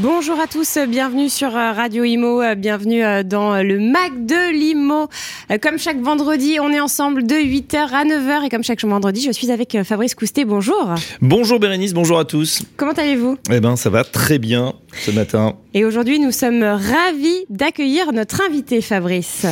Bonjour à tous, bienvenue sur euh, Radio Imo, euh, bienvenue euh, dans le Mac de l'Imo. Comme chaque vendredi, on est ensemble de 8h à 9h et comme chaque vendredi, je suis avec Fabrice Coustet. Bonjour. Bonjour Bérénice, bonjour à tous. Comment allez-vous? Eh ben, ça va très bien ce matin. Et aujourd'hui, nous sommes ravis d'accueillir notre invité, Fabrice.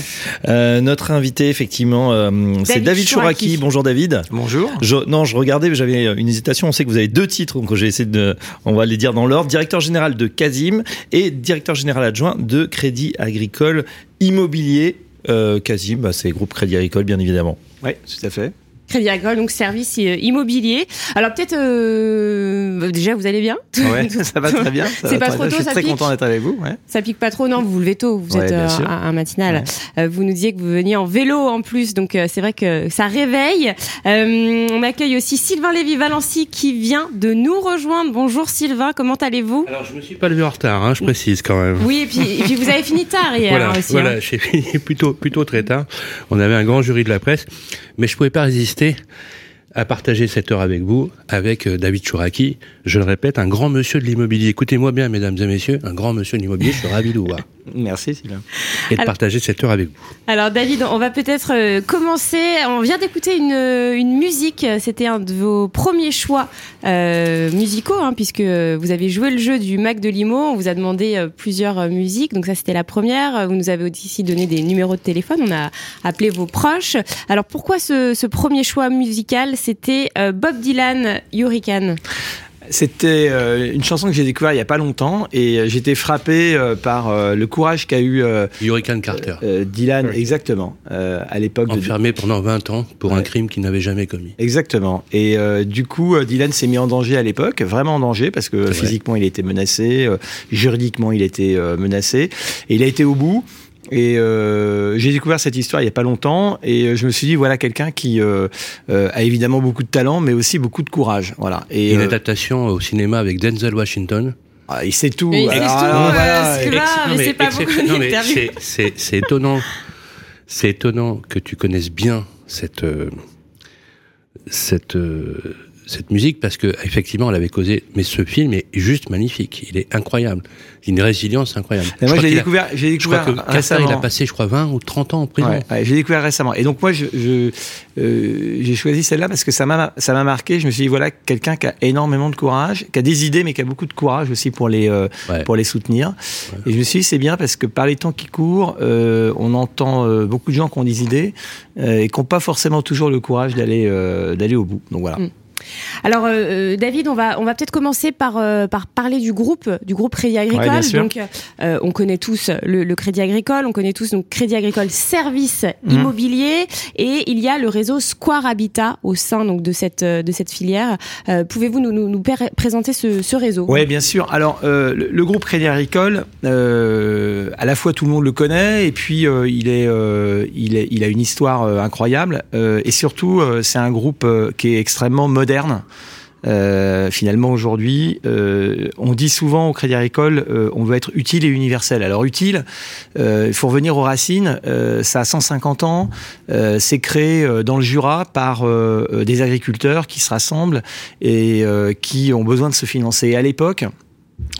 Euh, notre invité, effectivement, euh, c'est David Chouraki. Bonjour David. Bonjour. Je, non, je regardais, j'avais une hésitation. On sait que vous avez deux titres, donc j'ai essayé de, on va les dire dans l'ordre. Directeur général de Casim et directeur général adjoint de Crédit Agricole Immobilier. Euh, Casim, bah, c'est groupe Crédit Agricole, bien évidemment. Oui, tout à fait. Crédit Agricole, donc service euh, immobilier. Alors peut-être euh, déjà vous allez bien Ouais, ça va très bien. C'est pas trop tôt, Je suis ça très pique content d'être avec vous. Ouais. Ça pique pas trop, non Vous vous levez tôt, vous Ouais, êtes euh, un, matinal. Euh, vous nous disiez que vous veniez en vélo en plus, donc euh, c'est vrai que ça réveille. Euh, on accueille aussi Sylvain Lévy-Valency qui vient de nous rejoindre. Bonjour Sylvain, comment allez-vous? Alors, je me suis pas levé en retard, hein, je précise quand même. Oui, et puis, et puis vous avez fini tard hier Voilà, aussi. voilà hein. j'ai fini plutôt, plutôt très tard. On avait un grand jury de la presse, mais je pouvais pas résister exister à partager cette heure avec vous, avec euh, David Chouraki, je le répète, un grand monsieur de l'immobilier. Écoutez-moi bien, mesdames et messieurs, un grand monsieur de l'immobilier, je suis ravi de vous voir Merci Sylvain. et de Alors- partager cette heure avec vous. Alors David, on va peut-être euh, commencer. On vient d'écouter une, euh, une musique. C'était un de vos premiers choix euh, musicaux, hein, puisque vous avez joué le jeu du Mac de Limo. On vous a demandé euh, plusieurs euh, musiques. Donc ça, c'était la première. Vous nous avez aussi donné des numéros de téléphone. On a appelé vos proches. Alors pourquoi ce, ce premier choix musical? C'était euh, Bob Dylan, Hurricane. C'était euh, une chanson que j'ai découverte il y a pas longtemps et euh, j'étais frappé euh, par euh, le courage qu'a eu euh, Hurricane Carter, euh, Dylan, exactement, euh, à l'époque de. enfermé pendant 20 ans pour un crime qu'il n'avait jamais commis. Exactement. Et euh, du coup, euh, Dylan s'est mis en danger à l'époque, vraiment en danger, parce que vrai. physiquement il était menacé, euh, juridiquement il était euh, menacé, et il a été au bout. Et euh, j'ai découvert cette histoire il y a pas longtemps, et euh, je me suis dit voilà quelqu'un qui euh, euh, a évidemment beaucoup de talent, mais aussi beaucoup de courage. Voilà. Et Une euh, adaptation au cinéma avec Denzel Washington. ah, il sait tout. Il sait tout, alors, voilà. ce que- Là, Ex- mais c'est étonnant. C'est étonnant que tu connaisses bien cette euh, cette euh, cette musique parce que effectivement elle avait causé. Mais ce film est juste magnifique. Il est incroyable. Une résilience incroyable. Et moi, a- découvert, j'ai Je crois découvert que il a récemment. passé, je crois, 20 ou 30 ans en prison. Ouais, ouais, j'ai découvert récemment. Et donc moi, je, euh, j'ai choisi celle-là parce que ça m'a, ça m'a marqué. Je me suis dit voilà quelqu'un qui a énormément de courage, qui a des idées, mais qui a beaucoup de courage aussi pour les, euh, Ouais. pour les soutenir. Et je me suis dit c'est bien parce que par les temps qui courent, euh, on entend euh, beaucoup de gens qui ont des idées euh, et qui n'ont pas forcément toujours le courage d'aller, euh, d'aller au bout. Donc voilà. Mm. Alors euh, euh, David, on va on va peut-être commencer par euh, par parler du groupe du groupe Crédit Agricole. Ouais, donc euh, on connaît tous le, le Crédit Agricole, on connaît tous donc Crédit Agricole Service Mhm. Immobilier et il y a le réseau Square Habitat au sein donc de cette euh, de cette filière. Euh, Pouvez-vous nous nous, nous pr- présenter ce, ce réseau? Oui, bien sûr. Alors, euh, le, le groupe Crédit Agricole, euh, à la fois tout le monde le connaît, et puis euh, il, est, euh, il, est, il a une histoire incroyable, euh, et surtout, euh, c'est un groupe qui est extrêmement moderne. Euh, finalement, aujourd'hui, euh, on dit souvent au Crédit Agricole, euh, on veut être utile et universel. Alors, utile, il faut revenir aux racines. ça a 150 ans. c'est créé dans le Jura par des agriculteurs qui se rassemblent et qui ont besoin de se financer. À l'époque,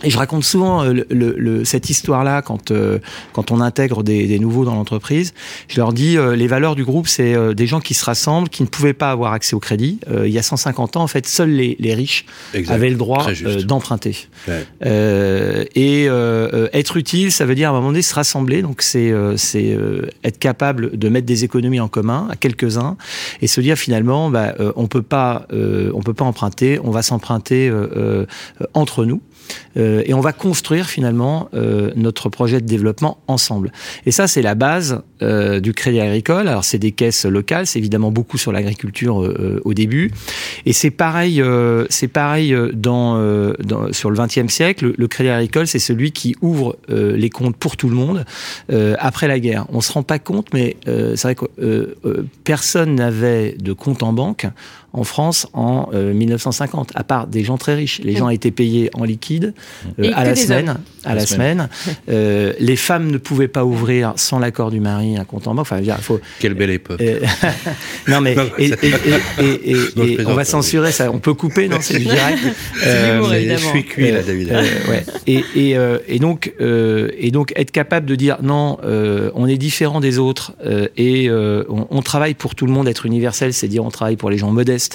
et je raconte souvent euh, le, le- le- cette histoire-là quand, euh, quand on intègre des, des nouveaux dans l'entreprise. Je leur dis, euh, les valeurs du groupe, c'est euh, des gens qui se rassemblent, qui ne pouvaient pas avoir accès au crédit. Euh, il y a 150 ans, en fait, seuls les, les riches Exact. avaient le droit euh, d'emprunter. Ouais. Euh, et être utile, ça veut dire à un moment donné se rassembler. Donc c'est euh, c'est euh, être capable de mettre des économies en commun à quelques-uns et se dire finalement, bah, euh, on peut pas euh, on peut pas emprunter, on va s'emprunter euh, euh, entre nous. Euh, et on va construire finalement euh, notre projet de développement ensemble. Et ça, c'est la base euh, du Crédit Agricole. Alors, c'est des caisses locales, c'est évidemment beaucoup sur l'agriculture euh, au début, et c'est pareil, euh, c'est pareil euh, dans, euh, dans- sur le XXe siècle. Le, le Crédit Agricole, c'est celui qui ouvre euh, les comptes pour tout le monde euh, après la guerre. On se rend pas compte, mais euh, c'est vrai que euh, euh, personne n'avait de compte en banque en France en 1950, à part des gens très riches. Les gens étaient payés en liquide à la semaine. À la semaine. les femmes ne pouvaient pas ouvrir sans l'accord du mari un compte en banque. Enfin, il faut. Quelle belle époque. non mais et, on va censurer ça. On peut couper, non C'est du direct. je suis cuit là, David. ouais. Et, et, donc et donc être capable de dire non, on est différent des autres et on, on, travaille pour tout le monde. Être universel, c'est dire on travaille pour les gens modestes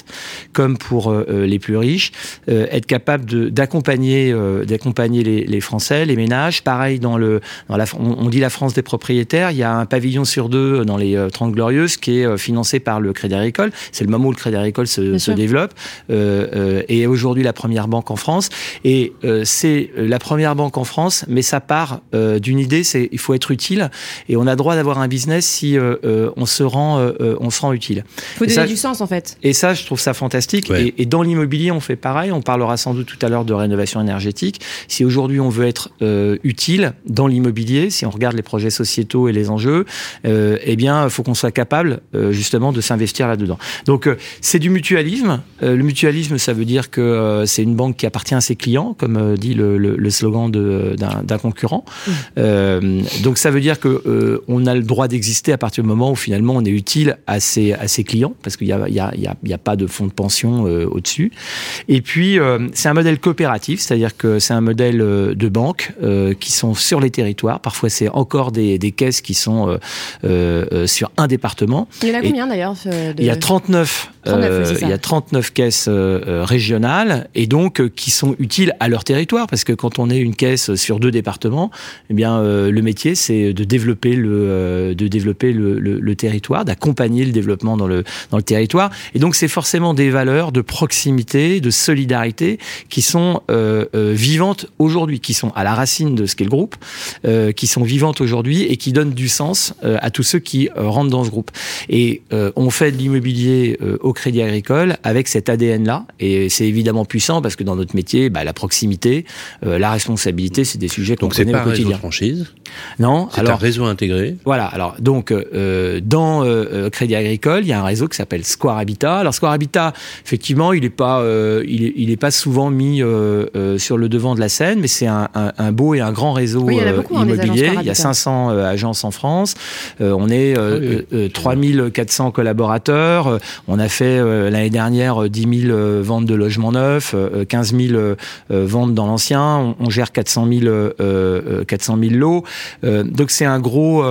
comme pour les plus riches. être capable d'accompagner d'accompagner les, les, Français, les ménages. Pareil dans le dans la, on, dit la France des propriétaires. Il y a un pavillon sur deux dans les 30 glorieuses qui est financé par le Crédit Agricole. C'est le moment où le Crédit Agricole se, se développe et aujourd'hui la première banque en France. Et c'est la première banque en France, mais ça part d'une idée, c'est il faut être utile et on a droit d'avoir un business si on se rend on se rend utile. Il faut donner du sens en fait. Et ça, je trouve ça fantastique. Et, et, dans l'immobilier, on fait pareil. On parlera sans doute tout à l'heure de rénovation énergétique. Si aujourd'hui on veut être euh, utile dans l'immobilier, si on regarde les projets sociétaux et les enjeux, euh, eh bien, il faut qu'on soit capable euh, justement de s'investir là-dedans. Donc, euh, c'est du mutualisme. Euh, le mutualisme, ça veut dire que c'est une banque qui appartient à ses clients, comme dit le, le, le slogan d'un concurrent. Mmh. donc, ça veut dire que on a le droit d'exister à partir du moment où finalement on est utile à ses, à ses clients, parce qu'il y a, il y a, il y a, pas de fonds de pension au-dessus. Et puis, c'est un modèle coopératif, c'est-à-dire que c'est un modèle de banque euh, qui sont sur les territoires. Parfois, c'est encore des, des, caisses qui sont euh, euh, sur un département. Il y en a combien d'ailleurs de... Il y a 39 euh, il y a 39 caisses euh, euh, régionales et donc qui sont utiles à leur territoire parce que quand on est une caisse sur deux départements, eh bien le métier c'est de développer le de développer le, le, le territoire, d'accompagner le développement dans le dans le territoire et donc c'est forcément des valeurs de proximité, de solidarité qui sont vivantes aujourd'hui, qui sont à la racine de ce qu'est le groupe, qui sont vivantes aujourd'hui et qui donnent du sens à tous ceux qui rentrent dans ce groupe. Et on fait de l'immobilier au Crédit Agricole avec cet ADN-là. Et c'est évidemment puissant parce que dans notre métier, bah, la proximité, euh, la responsabilité, c'est des sujets qu'on connaît au quotidien. Donc franchise. Non. C'est un réseau intégré. Voilà. Alors donc euh, dans euh, Crédit Agricole, il y a un réseau qui s'appelle Square Habitat. Alors Square Habitat, effectivement, il est pas, euh, il, est, il est pas souvent mis euh, euh, sur le devant de la scène, mais c'est un, un, un, beau et un grand réseau oui, il y a beaucoup, immobilier. Hein, il y a 500 agences en France. on est oui, oui. 3400 collaborateurs. On a fait euh, l'année dernière 10 euh, 000 euh, ventes de logements neufs, 15 000 ventes dans l'ancien. On, gère 400 000, 400 000 lots. donc c'est un gros,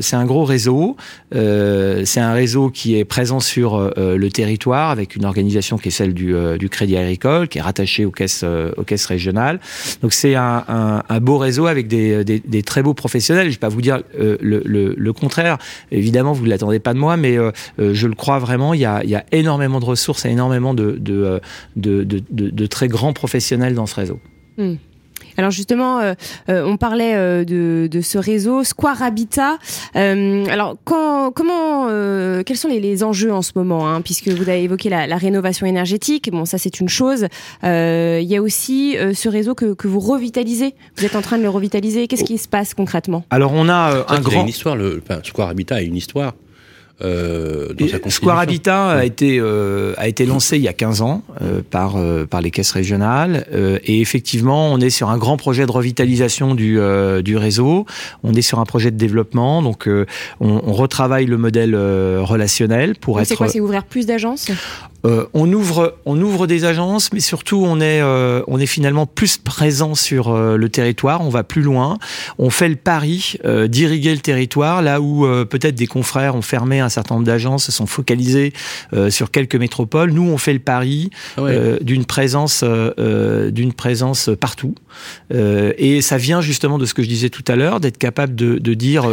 c'est un gros réseau. c'est un réseau qui est présent sur le territoire avec une organisation qui est celle du, Crédit Agricole, qui est rattachée aux caisses, aux caisses régionales. Donc c'est un, beau réseau avec des, très beaux professionnels. Je ne vais pas vous dire le, le, contraire. Évidemment, vous ne l'attendez pas de moi, mais je le crois vraiment. Il y a, y a énormément de ressources et énormément de, de, de, de, de très grands professionnels dans ce réseau. Mmh. Alors justement, euh, euh, on parlait euh, de, de, ce réseau Square Habitat. Euh, alors quand, comment, euh, quels sont les, les, enjeux en ce moment hein, Puisque vous avez évoqué la, la, rénovation énergétique. Bon, ça c'est une chose. Il y a aussi ce réseau que, que, vous revitalisez. Vous êtes en train de le revitaliser. Qu'est-ce qui se passe concrètement? Alors on a un grand. A une histoire. Le enfin, Square Habitat a une histoire. Euh, Square Habitat a été euh, a été lancé il y a 15 ans euh, par euh, par les caisses régionales. Euh, et effectivement on est sur un grand projet de revitalisation du euh, du réseau. On est sur un projet de développement. Donc on, on, retravaille le modèle relationnel pour donc être c'est quoi? C'est ouvrir plus d'agences? Euh, on ouvre, on ouvre des agences, mais surtout on est, euh, on est finalement plus présent sur euh, le territoire. On va plus loin. On fait le pari d'irriguer le territoire là où peut-être des confrères ont fermé un certain nombre d'agences, se sont focalisés sur quelques métropoles. Nous, on fait le pari ah ouais. d'une présence, d'une présence partout. et ça vient justement de ce que je disais tout à l'heure, d'être capable de, de dire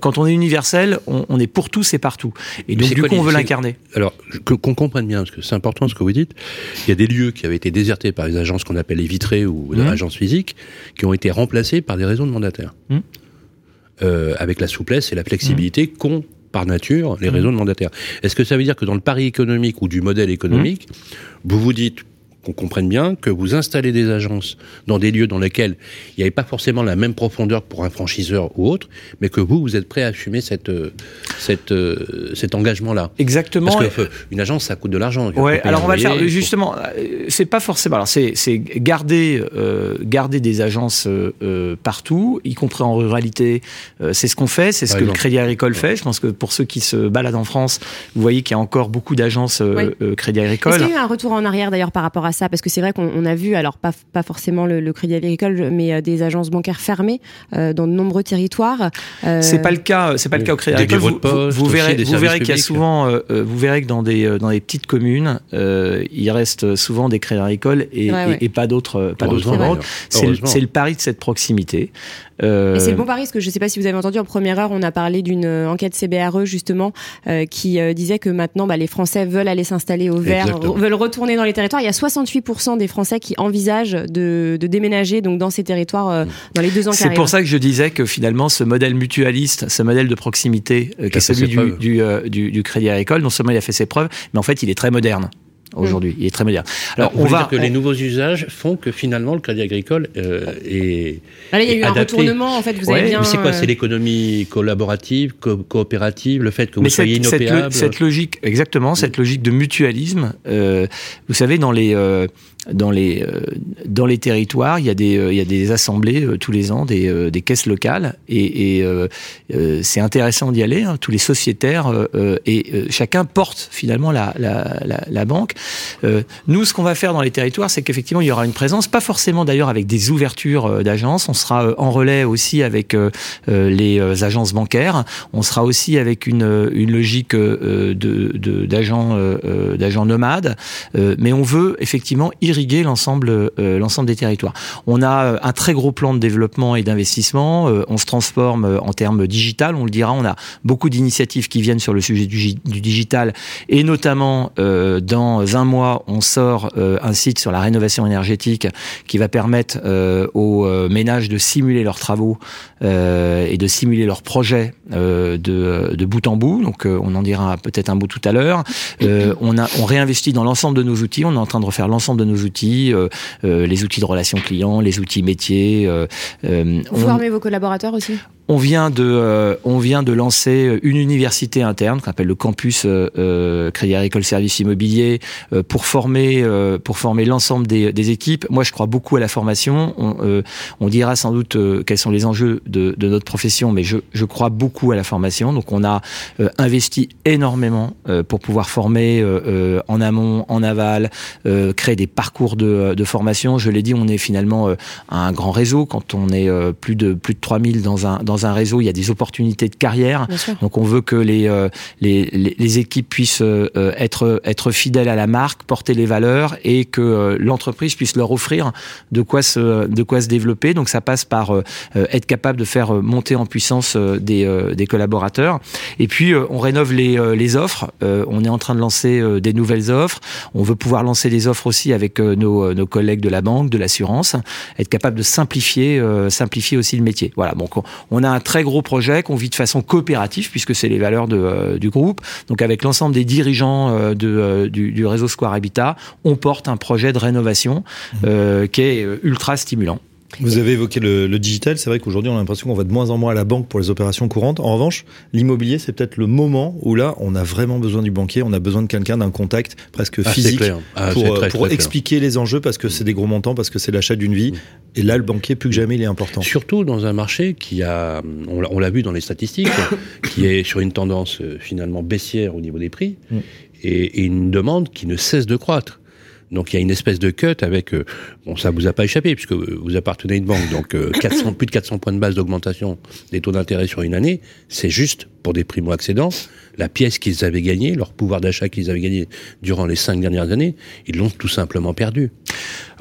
quand on est universel, on, on, est pour tous et partout. Et donc du coup, on veut l'incarner. Alors qu'on comprenne bien, parce que c'est important ce que vous dites. Il y a des lieux qui avaient été désertés par les agences qu'on appelle les vitrées ou mmh. les agences physiques, qui ont été remplacés par des réseaux de mandataires. Mmh. Euh, avec la souplesse et la flexibilité mmh. qu'ont par nature les réseaux de mandataires. Est-ce que ça veut dire que dans le pari économique ou du modèle économique, vous vous dites qu'on comprenne bien que vous installez des agences dans des lieux dans lesquels il n'y avait pas forcément la même profondeur pour un franchiseur ou autre, mais que vous, vous êtes prêt à assumer cette, euh, cette, euh, cet engagement-là. Exactement. Parce que euh, une agence, ça coûte de l'argent. Ouais, alors on va le faire. Justement, c'est pas forcément. Alors c'est garder, euh, garder des agences euh, partout, y compris en ruralité. c'est ce qu'on fait, c'est ce que le Crédit Agricole fait. Je pense que pour ceux qui se baladent en France, vous voyez qu'il y a encore beaucoup d'agences Crédit Agricole. Est-ce qu'il y a eu un retour en arrière d'ailleurs par rapport à ça Parce que c'est vrai qu'on a vu, alors pas, pas forcément le, Crédit Agricole, mais des agences bancaires fermées dans de nombreux territoires. C'est pas le cas. C'est pas le cas au Crédit Agricole. Vous, verrez, vous verrez qu'il y a souvent, vous verrez que dans des dans les petites communes, il reste souvent des crédits agricoles et, et, pas d'autres pas d'autres banques. C'est le pari de cette proximité. Euh... c'est le bon pari, parce que je ne sais pas si vous avez entendu en première heure, on a parlé d'une euh, enquête CBRE justement euh, qui euh, disait que maintenant bah, les Français veulent aller s'installer au vert, veulent retourner dans les territoires. Il y a 68% des Français qui envisagent de, de déménager donc dans ces territoires euh, dans les deux ans qui C'est pour ça que je disais que finalement ce modèle mutualiste, ce modèle de proximité qui est celui du, du, du, du, Crédit Agricole, non seulement il a fait ses preuves, mais en fait il est très moderne aujourd'hui. Il est très moderne. Alors, on va dire que les nouveaux usages font que finalement le Crédit Agricole euh, est. Là, il y a eu un retournement en fait. Vous avez bien. Mais c'est quoi C'est euh, l'économie collaborative, coopérative, le fait que vous soyez inopérable. Cette, logique, exactement, cette logique de mutualisme. Euh, vous savez, dans les euh, dans les euh, dans les territoires, il y a des il y a des assemblées tous les ans, des, des caisses locales, et, et c'est intéressant d'y aller. Hein, tous les sociétaires et chacun porte finalement la la, la, la banque. Euh, nous, ce qu'on va faire dans les territoires, c'est qu'effectivement, il y aura une présence, pas forcément d'ailleurs avec des ouvertures euh, d'agences. On sera euh, en relais aussi avec les agences bancaires. On sera aussi avec une, une logique de d'agents d'agents nomades. mais on veut effectivement l'ensemble l'ensemble des territoires. On a un très gros plan de développement et d'investissement. on se transforme en termes digital. On le dira. On a beaucoup d'initiatives qui viennent sur le sujet du, digital et notamment dans un mois, on sort euh, un site sur la rénovation énergétique qui va permettre euh, aux euh, ménages de simuler leurs travaux et de simuler leurs projets de, de, bout en bout. Donc, on en dira peut-être un bout tout à l'heure. on, a, on réinvestit dans l'ensemble de nos outils. On est en train de refaire l'ensemble de nos outils, les outils de relations clients, les outils métiers. Vous on... formez vos collaborateurs aussi? On vient de, euh, on vient de lancer une université interne qu'on appelle le campus euh, euh Crédit Agricole Service Immobilier euh, pour former, pour former l'ensemble des, des, équipes. Moi, je crois beaucoup à la formation. On, on dira sans doute quels sont les enjeux de, de, notre profession, mais je, je crois beaucoup à la formation. Donc, on a investi énormément pour pouvoir former en amont, en aval, créer des parcours de, de formation. Je l'ai dit, on est finalement un grand réseau. Quand on est plus de plus de 3000 dans un dans dans un réseau, il y a des opportunités de carrière. Donc on veut que les, euh, les, les, équipes puissent euh, être, être fidèles à la marque, porter les valeurs et que euh, l'entreprise puisse leur offrir de quoi se, de quoi se développer. Donc ça passe par être capable de faire monter en puissance des, des collaborateurs. Et puis on rénove les, les offres. on est en train de lancer des nouvelles offres. On veut pouvoir lancer des offres aussi avec nos, nos collègues de la banque, de l'assurance, être capable de simplifier, simplifier aussi le métier. Voilà. Donc on a un très gros projet qu'on vit de façon coopérative, puisque c'est les valeurs de, euh, du groupe. Donc avec l'ensemble des dirigeants euh, de, euh, du, du, réseau Square Habitat, on porte un projet de rénovation mmh. qui est ultra stimulant. Vous avez évoqué le, le digital. C'est vrai qu'aujourd'hui, on a l'impression qu'on va de moins en moins à la banque pour les opérations courantes. En revanche, l'immobilier, c'est peut-être le moment où là, on a vraiment besoin du banquier. On a besoin de quelqu'un, d'un contact presque ah, physique ah, pour, pour expliquer les enjeux parce que c'est des gros montants, parce que c'est l'achat d'une vie. Et là, le banquier, plus que jamais, il est important. Surtout dans un marché qui a, on l'a vu dans les statistiques, qui est sur une tendance euh, finalement baissière au niveau des prix mm. et, et une demande qui ne cesse de croître. Donc il y a une espèce de cut avec, euh, bon ça vous a pas échappé puisque vous appartenez à une banque, donc 400, euh, plus de 400 points de base d'augmentation des taux d'intérêt sur une année, c'est juste pour des primo-accédants, la pièce qu'ils avaient gagnée, leur pouvoir d'achat qu'ils avaient gagné durant les cinq dernières années, ils l'ont tout simplement perdu.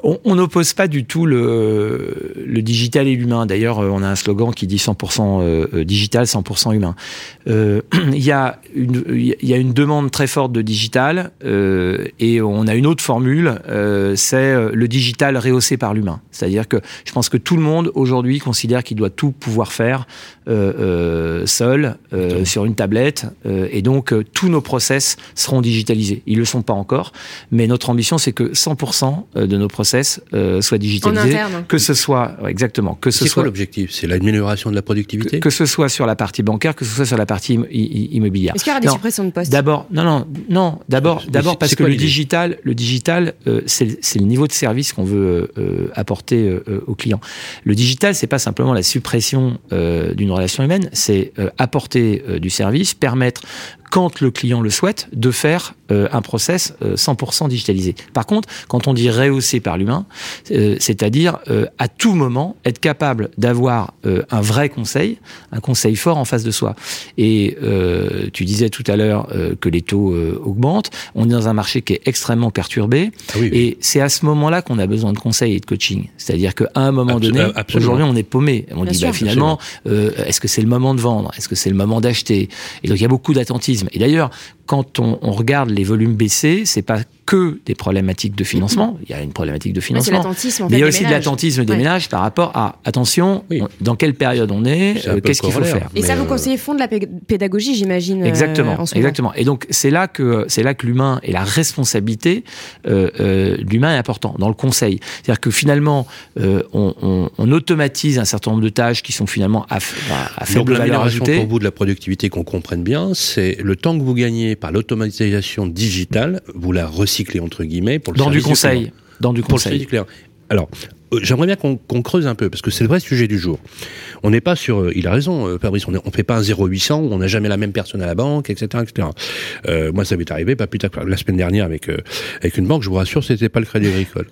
On n'oppose pas du tout le, le digital et l'humain. D'ailleurs, euh, on a un slogan qui dit 100% euh, digital, 100% humain. Euh, il y, a une, il y a une demande très forte de digital euh, et on a une autre formule, euh, c'est le digital rehaussé par l'humain. C'est-à-dire que je pense que tout le monde aujourd'hui considère qu'il doit tout pouvoir faire seul sur une tablette et donc tous nos process seront digitalisés. Ils le sont pas encore, mais notre ambition c'est que 100% de nos process soient digitalisés, interne. que ce soit exactement que ce C'est soit quoi l'objectif? C'est l'amélioration de la productivité? Que ce soit sur la partie bancaire, que ce soit sur la partie immobilière. Est-ce qu'il y aura des Non, suppressions de postes? D'abord, non, non, non. D'abord, d'abord parce que le digital, le digital, euh, c'est le- c'est le niveau de service qu'on veut euh, apporter euh, euh, aux clients. Le digital, c'est pas simplement la suppression euh, d'une relation humaine, c'est euh, apporter euh, du service, permettre quand le client le souhaite, de faire euh, un process euh, 100% digitalisé. Par contre, quand on dit rehaussé par l'humain, euh, c'est-à-dire euh, à tout moment être capable d'avoir euh, un vrai conseil, un conseil fort en face de soi. Et euh, tu disais tout à l'heure euh, que les taux euh, augmentent. On est dans un marché qui est extrêmement perturbé. Ah oui, oui. Et c'est à ce moment-là qu'on a besoin de conseils et de coaching. C'est-à-dire qu'à un moment donné, euh, aujourd'hui, on est paumé. On Bien dit sûr. bah, finalement, euh, est-ce que c'est le moment de vendre? Est-ce que c'est le moment d'acheter? Et donc il y a beaucoup d'attentisme. Et d'ailleurs, quand on, on regarde les volumes baisser, c'est pas que des problématiques de financement. Il y a une problématique de financement. en Mais il y a aussi de l'attentisme des Ouais. ménages par rapport à attention, Oui. on- dans quelle période on est, euh, qu'est-ce qu'il faut faire. Et ça, vos euh, conseillers font de la pé- pédagogie, j'imagine. euh, Exactement, en ce moment. exactement. Et donc c'est là que c'est là que l'humain et la responsabilité euh, euh, de l'humain est important dans le conseil. C'est-à-dire que finalement euh, on, on, on automatise un certain nombre de tâches qui sont finalement à, à- à Donc faible valeur l'amélioration ajoutée. pour vous de la productivité qu'on comprenne bien, c'est le temps que vous gagnez par l'automatisation digitale, vous la recyclez entre guillemets pour le Dans du conseil, dans du Pour conseil. Alors, euh, j'aimerais bien qu'on creuse un peu, parce que c'est le vrai sujet du jour. On n'est pas sur... euh, il a raison, euh, Fabrice, on ne fait pas un 0800 où on n'a jamais la même personne à la banque, etc. etc. Moi, ça m'est arrivé, pas plus tard que la semaine dernière avec, avec une banque, je vous rassure, c'était pas le Crédit Agricole.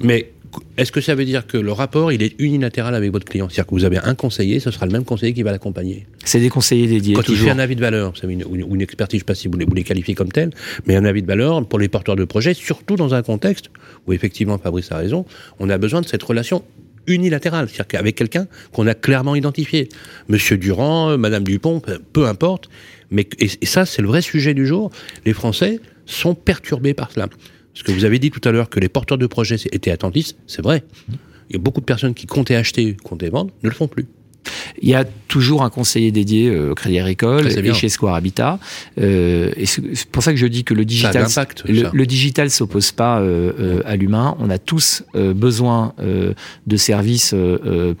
Mais est-ce que ça veut dire que le rapport, il est unilatéral avec votre client? C'est-à-dire que vous avez un conseiller, ce sera le même conseiller qui va l'accompagner C'est des conseillers dédiés quand toujours. il fait un avis de valeur, vous savez, une, ou une, expertise, je ne sais pas si vous les, vous les qualifiez comme tel, mais un avis de valeur pour les porteurs de projets, surtout dans un contexte où effectivement Fabrice a raison, on a besoin de cette relation unilatérale, c'est-à-dire qu'avec quelqu'un qu'on a clairement identifié. Monsieur Durand, euh, Madame Dupont, peu, peu importe, mais et, et ça c'est le vrai sujet du jour. Les Français sont perturbés par cela. Parce que vous avez dit tout à l'heure que les porteurs de projets étaient attentifs, c'est vrai. Il y a beaucoup de personnes qui comptaient acheter, comptaient vendre, ne le font plus. Il y a toujours un conseiller dédié euh, au Crédit Agricole et bien. chez Square Habitat. Euh, et c'est pour ça que je dis que le digital, le, digital s'oppose pas euh, euh, à l'humain. On a tous euh, besoin euh, de services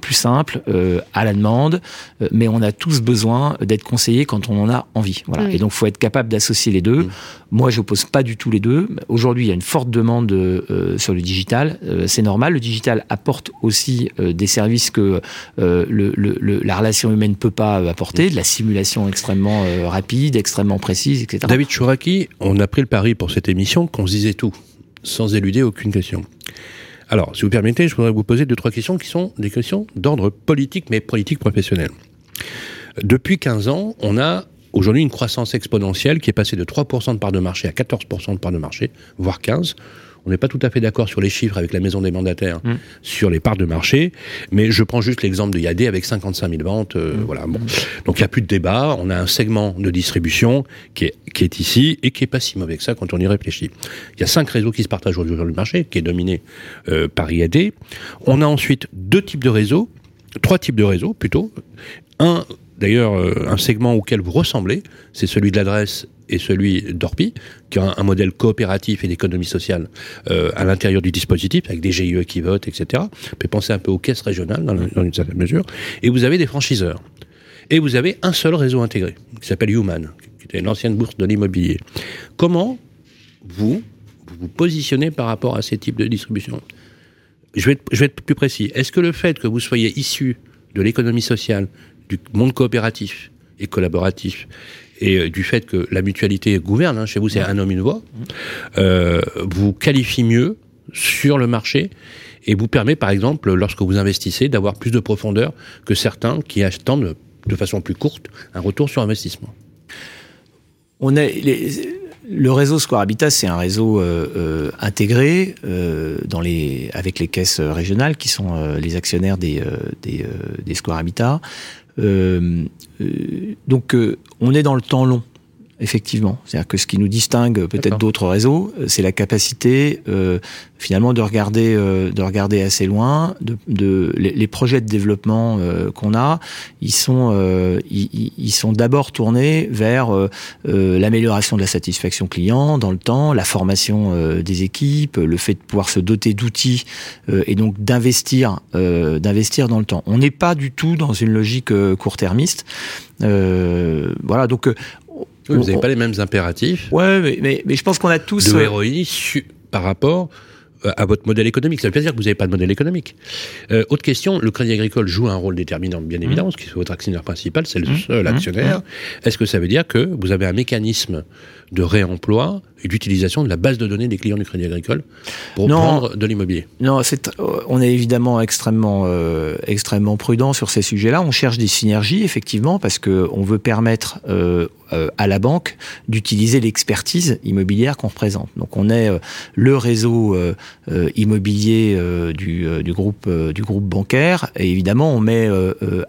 plus simples, euh, à la demande, euh, mais on a tous besoin d'être conseillés quand on en a envie. Voilà. Et donc, faut être capable d'associer les deux. Mm. Moi, j'oppose pas du tout les deux. Aujourd'hui, il y a une forte demande euh, sur le digital. Euh, c'est normal. Le digital apporte aussi euh, des services que euh, le, la relation humaine ne peut pas apporter, de la simulation extrêmement euh, rapide, extrêmement précise, etc. David Chouraki, on a pris le pari pour cette émission qu'on se disait tout, sans éluder aucune question. Alors, si vous permettez, je voudrais vous poser deux, trois questions qui sont des questions d'ordre politique, mais politique professionnelle. Depuis 15 ans, on a aujourd'hui une croissance exponentielle qui est passée de 3% de part de marché à 14% de part de marché, voire 15%. On n'est pas tout à fait d'accord sur les chiffres avec la maison des mandataires Mm. sur les parts de marché, mais je prends juste l'exemple de Yadé avec 55 000 ventes. euh, Voilà. Bon. Donc il n'y a plus de débat. On a un segment de distribution qui est, qui est ici et qui est pas si mauvais que ça quand on y réfléchit. Il y a cinq réseaux qui se partagent aujourd'hui sur le marché, qui est dominé euh, par Yadé. On a ensuite deux types de réseaux, trois types de réseaux plutôt. Un, d'ailleurs, euh, un segment auquel vous ressemblez, c'est celui de l'adresse et celui d'Orpi, qui a un, modèle coopératif et d'économie sociale euh, à l'intérieur du dispositif, avec des GIE qui votent, etc. Vous pouvez penser un peu aux caisses régionales, dans, une certaine mesure. Et vous avez des franchiseurs. Et vous avez un seul réseau intégré, qui s'appelle Human, qui était l'ancienne bourse de l'immobilier. Comment vous vous vous positionnez par rapport à ces types de distribution? Je vais, être, je vais être plus précis. Est-ce que le fait que vous soyez issu de l'économie sociale, du monde coopératif et collaboratif, et euh, du fait que la mutualité gouverne, hein, chez vous c'est un homme, une voix, euh, vous qualifie mieux sur le marché et vous permet par exemple, lorsque vous investissez, d'avoir plus de profondeur que certains qui attendent de façon plus courte un retour sur investissement on a les, le réseau Square Habitat, c'est un réseau euh, intégré euh, dans les, avec les caisses régionales qui sont euh, les actionnaires des, des, des Square Habitat. Euh, euh, donc, euh, on est dans le temps long. Effectivement, c'est-à-dire que ce qui nous distingue peut-être d'autres réseaux, euh, c'est la capacité euh, finalement de regarder, euh, de regarder assez loin. De, de les, les projets de développement euh, qu'on a, ils sont, euh, ils, ils- sont d'abord tournés vers euh, l'amélioration de la satisfaction client dans le temps, la formation euh, des équipes, le fait de pouvoir se doter d'outils euh, et donc d'investir, euh, d'investir dans le temps. On n'est pas du tout dans une logique euh, court-termiste. Euh, voilà, donc. Oui, vous n'avez on- pas les mêmes impératifs Ouais, mais, mais, mais je pense qu'on a tous. de euh, ROI su- par rapport euh, à votre modèle économique. Ça veut pas dire que vous n'avez pas de modèle économique. Euh, autre question, le Crédit Agricole joue un rôle déterminant, bien évidemment, parce que votre actionnaire principal, c'est le Mmh. seul actionnaire. Est-ce que ça veut dire que vous avez un mécanisme de réemploi et d'utilisation de la base de données des clients du Crédit Agricole pour Non. prendre de l'immobilier Non, c'est, euh, on est évidemment extrêmement, euh, extrêmement prudent sur ces sujets-là. On cherche des synergies, effectivement, parce que on veut permettre euh, à la banque d'utiliser l'expertise immobilière qu'on représente. Donc, on est le réseau immobilier du, du groupe, du groupe bancaire, et évidemment, on met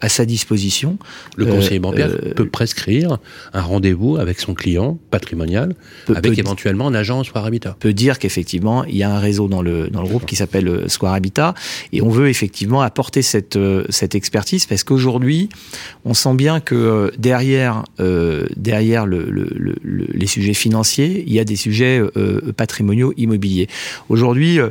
à sa disposition. Le conseiller bancaire euh, peut prescrire un rendez-vous avec son client patrimonial, peut- avec peut- éventuellement un agent Soir Habitat. peut dire qu'effectivement il y a un réseau dans le dans le groupe qui s'appelle euh, Square Habitat. Et on veut effectivement apporter cette euh, cette expertise parce qu'aujourd'hui on sent bien que euh, derrière euh, derrière le, le- le- le- les sujets financiers il y a des sujets euh, patrimoniaux immobiliers. Aujourd'hui euh,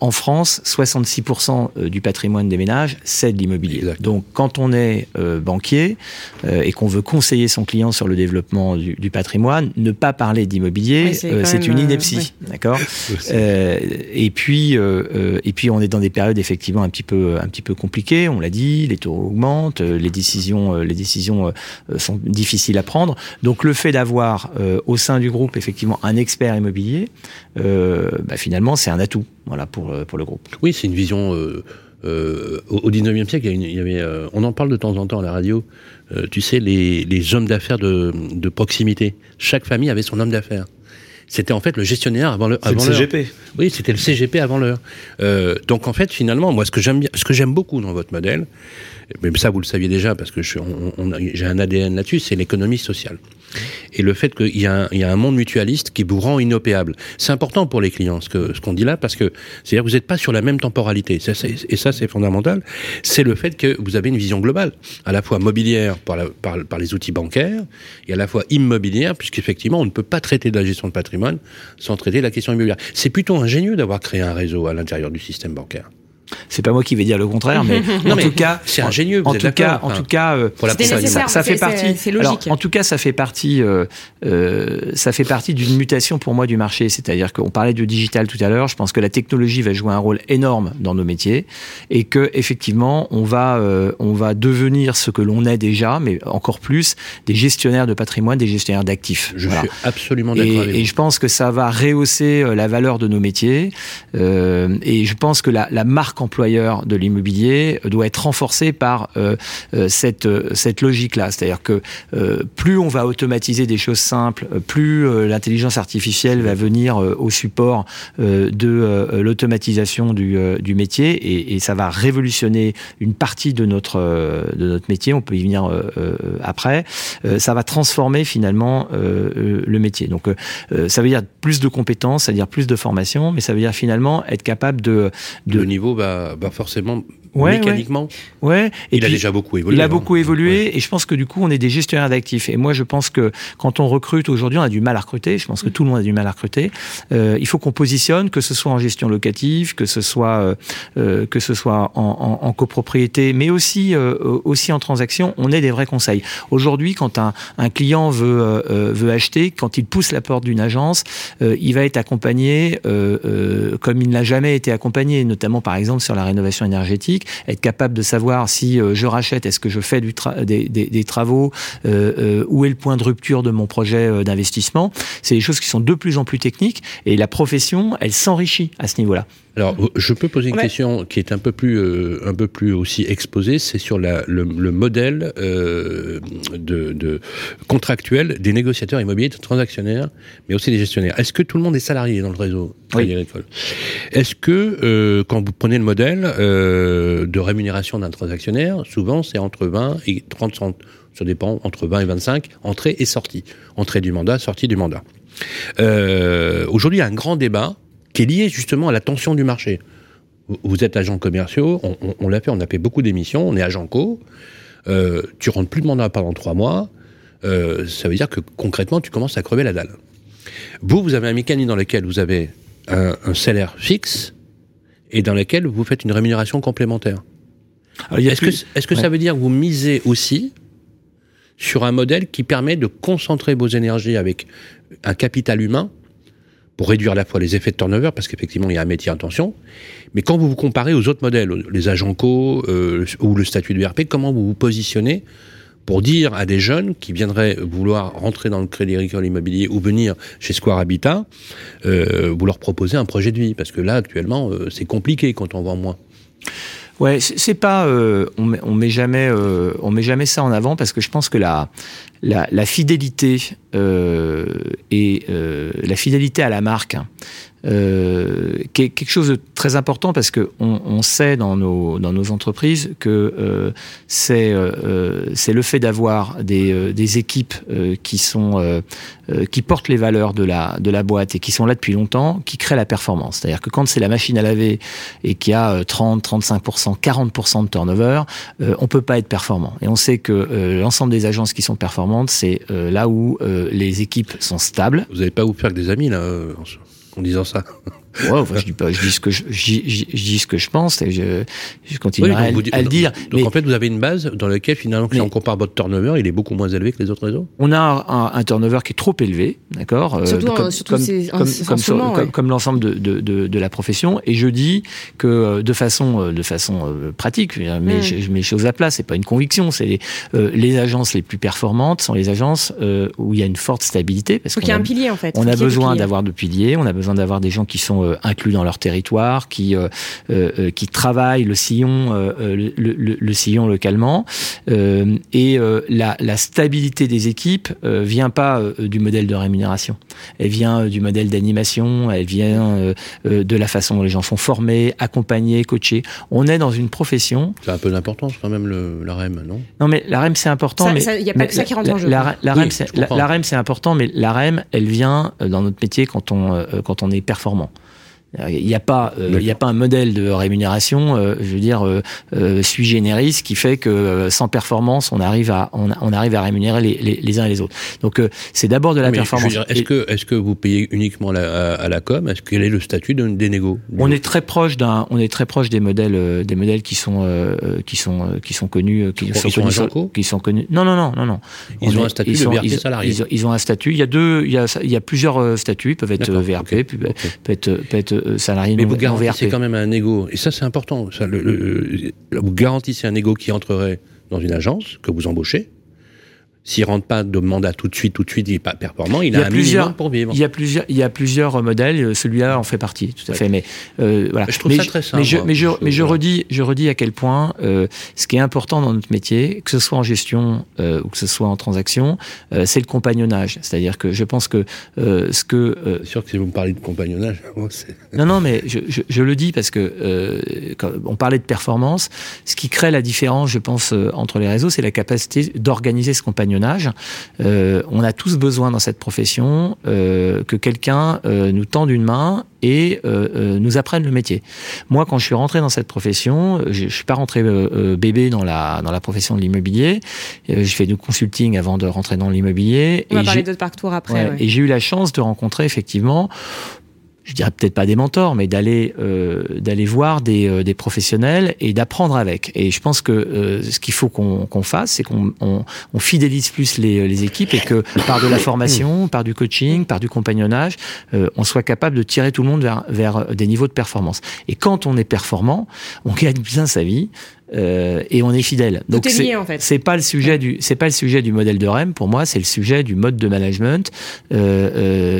en France 66% du patrimoine des ménages c'est de l'immobilier. Donc quand on est euh, banquier euh, et qu'on veut conseiller son client sur le développement du, du patrimoine ne pas parler d'immobilier Oui, c'est euh, c'est une euh, ineptie D'accord. Euh, et puis, et puis, on est dans des périodes effectivement un petit peu, un petit peu compliquées. On l'a dit, les taux augmentent, les décisions, les décisions sont difficiles à prendre. Donc, le fait d'avoir euh, au sein du groupe effectivement un expert immobilier, euh, bah, finalement, c'est un atout, voilà, pour pour le groupe. Oui, c'est une vision. Euh, euh, au au 19e siècle, il y, a une- il y avait, euh, on en parle de temps en temps à la radio. euh, tu sais, les, les hommes d'affaires de, de proximité. Chaque famille avait son homme d'affaires. C'était en fait le gestionnaire avant le- le avant l'heure. CGP. Oui, c'était le CGP avant l'heure. Euh, donc en fait, finalement, moi, ce que j'aime bien, ce que j'aime beaucoup dans votre modèle, mais ça vous le saviez déjà parce que j'ai un ADN là-dessus, c'est l'économie sociale. Et le fait qu'il y, a un- monde mutualiste qui vous rend inopéable. C'est important pour les clients, ce qu'on dit là, parce que c'est-à-dire vous n'êtes pas sur la même temporalité. Et ça, c'est fondamental. C'est le fait que vous avez une vision globale, à la fois mobilière par, par, les outils bancaires, et à la fois immobilière, puisqu'effectivement, on ne peut pas traiter de la gestion de patrimoine sans traiter la question immobilière. C'est plutôt ingénieux d'avoir créé un réseau à l'intérieur du système bancaire. C'est pas moi qui vais dire le contraire, mais Non, en mais tout cas, c'est ingénieux, vous En êtes tout cas, en enfin, tout cas, euh, ça, ça fait partie. c'est- logique. en tout cas, ça fait partie. euh, euh, ça fait partie d'une mutation pour moi du marché. C'est-à-dire qu'on parlait de digital tout à l'heure. Je pense que la technologie va jouer un rôle énorme dans nos métiers et que effectivement, on va, euh, on va devenir ce que l'on est déjà, mais encore plus des gestionnaires de patrimoine, des gestionnaires d'actifs. Je Voilà. suis absolument d'accord Et, et je pense que ça va rehausser euh, la valeur de nos métiers. Euh, et je pense que la, la marque employeur de l'immobilier doit être renforcée par euh, euh, cette, euh, cette logique-là. C'est-à-dire que euh, plus on va automatiser des choses simples, euh, plus euh, l'intelligence artificielle va venir euh, au support euh, de euh, l'automatisation du, euh, du métier et, et ça va révolutionner une partie de notre, euh, de notre métier. On peut y venir euh, euh, après. Euh, ça va transformer finalement euh, euh, le métier. Donc euh, euh, ça veut dire plus de compétences, ça veut dire plus de formation, mais ça veut dire finalement être capable de, de niveau va, va forcément Ouais, mécaniquement. ouais. Et il a déjà beaucoup évolué. il a hein. beaucoup évolué Ouais. et je pense que du coup on est des gestionnaires d'actifs et moi je pense que quand on recrute aujourd'hui on a du mal à recruter je pense que tout le monde a du mal à recruter Euh, il faut qu'on positionne que ce soit en gestion locative que ce soit euh, euh, que ce soit en, en- en copropriété mais aussi euh, aussi en transaction on est des vrais conseils aujourd'hui quand un, un client veut euh, euh, veut acheter quand il pousse la porte d'une agence euh, il va être accompagné euh, euh, comme il n'a jamais été accompagné notamment par exemple sur la rénovation énergétique être capable de savoir si je rachète, est-ce que je fais des, des, des, travaux, où est le point de rupture de mon projet d'investissement. C'est des choses qui sont de plus en plus techniques et la profession, elle s'enrichit à ce niveau-là. Alors, je peux poser une question qui est un peu plus, euh, un peu plus aussi exposée, c'est sur la, le, le, modèle euh, de, de, contractuel des négociateurs immobiliers, des transactionnaires, mais aussi des gestionnaires. Est-ce que tout le monde est salarié dans le réseau oui. agricole? Est-ce que euh, quand vous prenez le modèle euh, de rémunération d'un transactionnaire, souvent c'est entre 20 et 30 centimes, ça dépend, entre 20 et 25, entrée et sortie. Entrée du mandat, sortie du mandat. Euh, Aujourd'hui, il y a un grand débat qui est lié justement à la tension du marché. Vous êtes agent commerciaux, on, on, on l'a fait, on a fait beaucoup d'émissions, on est agent co. Euh, tu rentres plus de mandat pendant trois mois, euh, ça veut dire que concrètement, tu commences à crever la dalle. Vous, vous avez un mécanisme dans lequel vous avez un, un salaire fixe et dans lequel vous faites une rémunération complémentaire. Est-ce plus... que, est -ce que ouais. ça veut dire que vous misez aussi sur un modèle qui permet de concentrer vos énergies avec un capital humain pour réduire à la fois les effets de turnover, parce qu'effectivement, il y a un métier en tension. Mais quand vous vous comparez aux autres modèles, les agents co euh, ou le statut de RP, comment vous vous positionnez pour dire à des jeunes qui viendraient vouloir rentrer dans le crédit agricole immobilier ou venir chez Square Habitat, euh, vous leur proposez un projet de vie Parce que là, actuellement, euh, c'est compliqué quand on vend moins. Ouais, c'est pas, on, met, jamais, on met jamais ça en avant parce que je pense que la, la, la fidélité euh, et la fidélité à la marque, euh, qui est quelque chose de très important parce que on, on sait dans nos, dans nos entreprises que euh, c'est euh, c'est le fait d'avoir des, des équipes qui sont qui portent les valeurs de la de la boîte et qui sont là depuis longtemps qui crée la performance. C'est-à-dire que quand c'est la machine à laver et qu'il y a 30, 35 40% de turnover, on peut pas être performant. Et on sait que l'ensemble des agences qui sont performantes, c'est là où les équipes sont stables. Vous n'allez pas vous faire que des amis là en disant ça. Ouais, enfin, je dis pas, je dis ce que je, je, je, je dis ce que je pense et je, je continue oui, à, vous, à, le dire. Donc mais, en fait, vous avez une base dans laquelle finalement, si on compare votre turnover, il est beaucoup moins élevé que les autres réseaux? On a un, un turnover qui est trop élevé, d'accord. Surtout, euh, comme, surtout comme, comme, comme, ce moment, comme, ouais. comme l'ensemble de, de, de, de, la profession. Et je dis que de façon, de façon euh, pratique, mais mm. je, je mets les choses à plat. C'est pas une conviction. C'est les, euh, les agences les plus performantes sont les agences euh, où il y a une forte stabilité. Parce qu'il y a un pilier en fait. On a besoin d'avoir de piliers. On a besoin d'avoir des gens qui sont euh, inclus dans leur territoire, qui euh, euh, qui travaillent le sillon euh, le, le, le, sillon localement et la, la, stabilité des équipes vient pas du modèle de rémunération, elle vient du modèle d'animation, elle vient de la façon dont les gens sont formés, accompagnés, coachés. On est dans une profession. C'est un peu d'importance quand même le, la REM, non? Non mais la REM c'est important, ça, mais il n'y a pas que ça qui rentre en jeu. La, la, REM, oui, la, la REM c'est important, mais la REM elle vient dans notre métier quand on quand on est performant. Il n'y a pas, euh, il n'y a pas un modèle de rémunération, euh, je veux dire, euh, euh, sui generis, qui fait que sans performance, on arrive à, on, on arrive à rémunérer les, les, les, uns et les autres. Donc c'est d'abord de la Mais performance. Est-ce que, est-ce que vous payez uniquement la, à, la com? Est-ce quel est le statut de, des négos? On est très proche d'un, on est très proche des modèles, des modèles qui sont, qui sont, qui sont connus, qui, sont, sont connus, sur, qui sont connus. Non, non, non, non, non. Ils on ont est, un statut de VRP salarié. Ils, ils, ont un statut. Il y a deux, il y a, il y a plusieurs statuts. Ils peuvent être VRP, okay. peut être, peut être salarié. Mais vous garantissez quand même un ego, et ça c'est important, ça, le, le, vous garantissez un ego qui entrerait dans une agence, que vous embauchez, s'il rentre pas de mandat tout de suite, tout de suite, il est pas performant, il, il a, a, un plusieurs, pour vivre. Il y a plusieurs, il y a plusieurs modèles. Celui-là en fait partie, tout à fait. Mais euh, voilà. Je trouve mais ça très simple. Mais je, mais je, mais je redis, je redis à quel point euh, ce qui est important dans notre métier, que ce soit en gestion euh, ou que ce soit en transaction, euh, c'est le compagnonnage. C'est-à-dire que je pense que euh, ce que. sûr que si vous me parlez de compagnonnage, moi c'est. Non, non, mais je, je, je, le dis parce que quand on parlait de performance, ce qui crée la différence, je pense, entre les réseaux, c'est la capacité d'organiser ce compagnonnage. Euh, on a tous besoin dans cette profession euh, que quelqu'un euh, nous tende une main et nous apprenne le métier. Moi, quand je suis rentré dans cette profession, je, je suis pas rentré bébé dans la dans la profession de l'immobilier. j'ai fait du consulting avant de rentrer dans l'immobilier. On va parler de parcours après. Ouais, ouais. Et j'ai eu la chance de rencontrer effectivement je dirais peut-être pas des mentors, mais d'aller euh, d'aller voir des, euh, des professionnels et d'apprendre avec. Et je pense que euh, ce qu'il faut qu'on qu'on fasse, c'est qu'on on, on fidélise plus les, les équipes et que par de la formation, par du coaching, par du compagnonnage, euh, on soit capable de tirer tout le monde vers vers des niveaux de performance. Et quand on est performant, on gagne bien sa vie. Euh, et on est fidèle. Tout est lié, en fait. C'est pas le sujet du c'est pas le sujet du modèle de REM pour moi, c'est le sujet du mode de management, euh,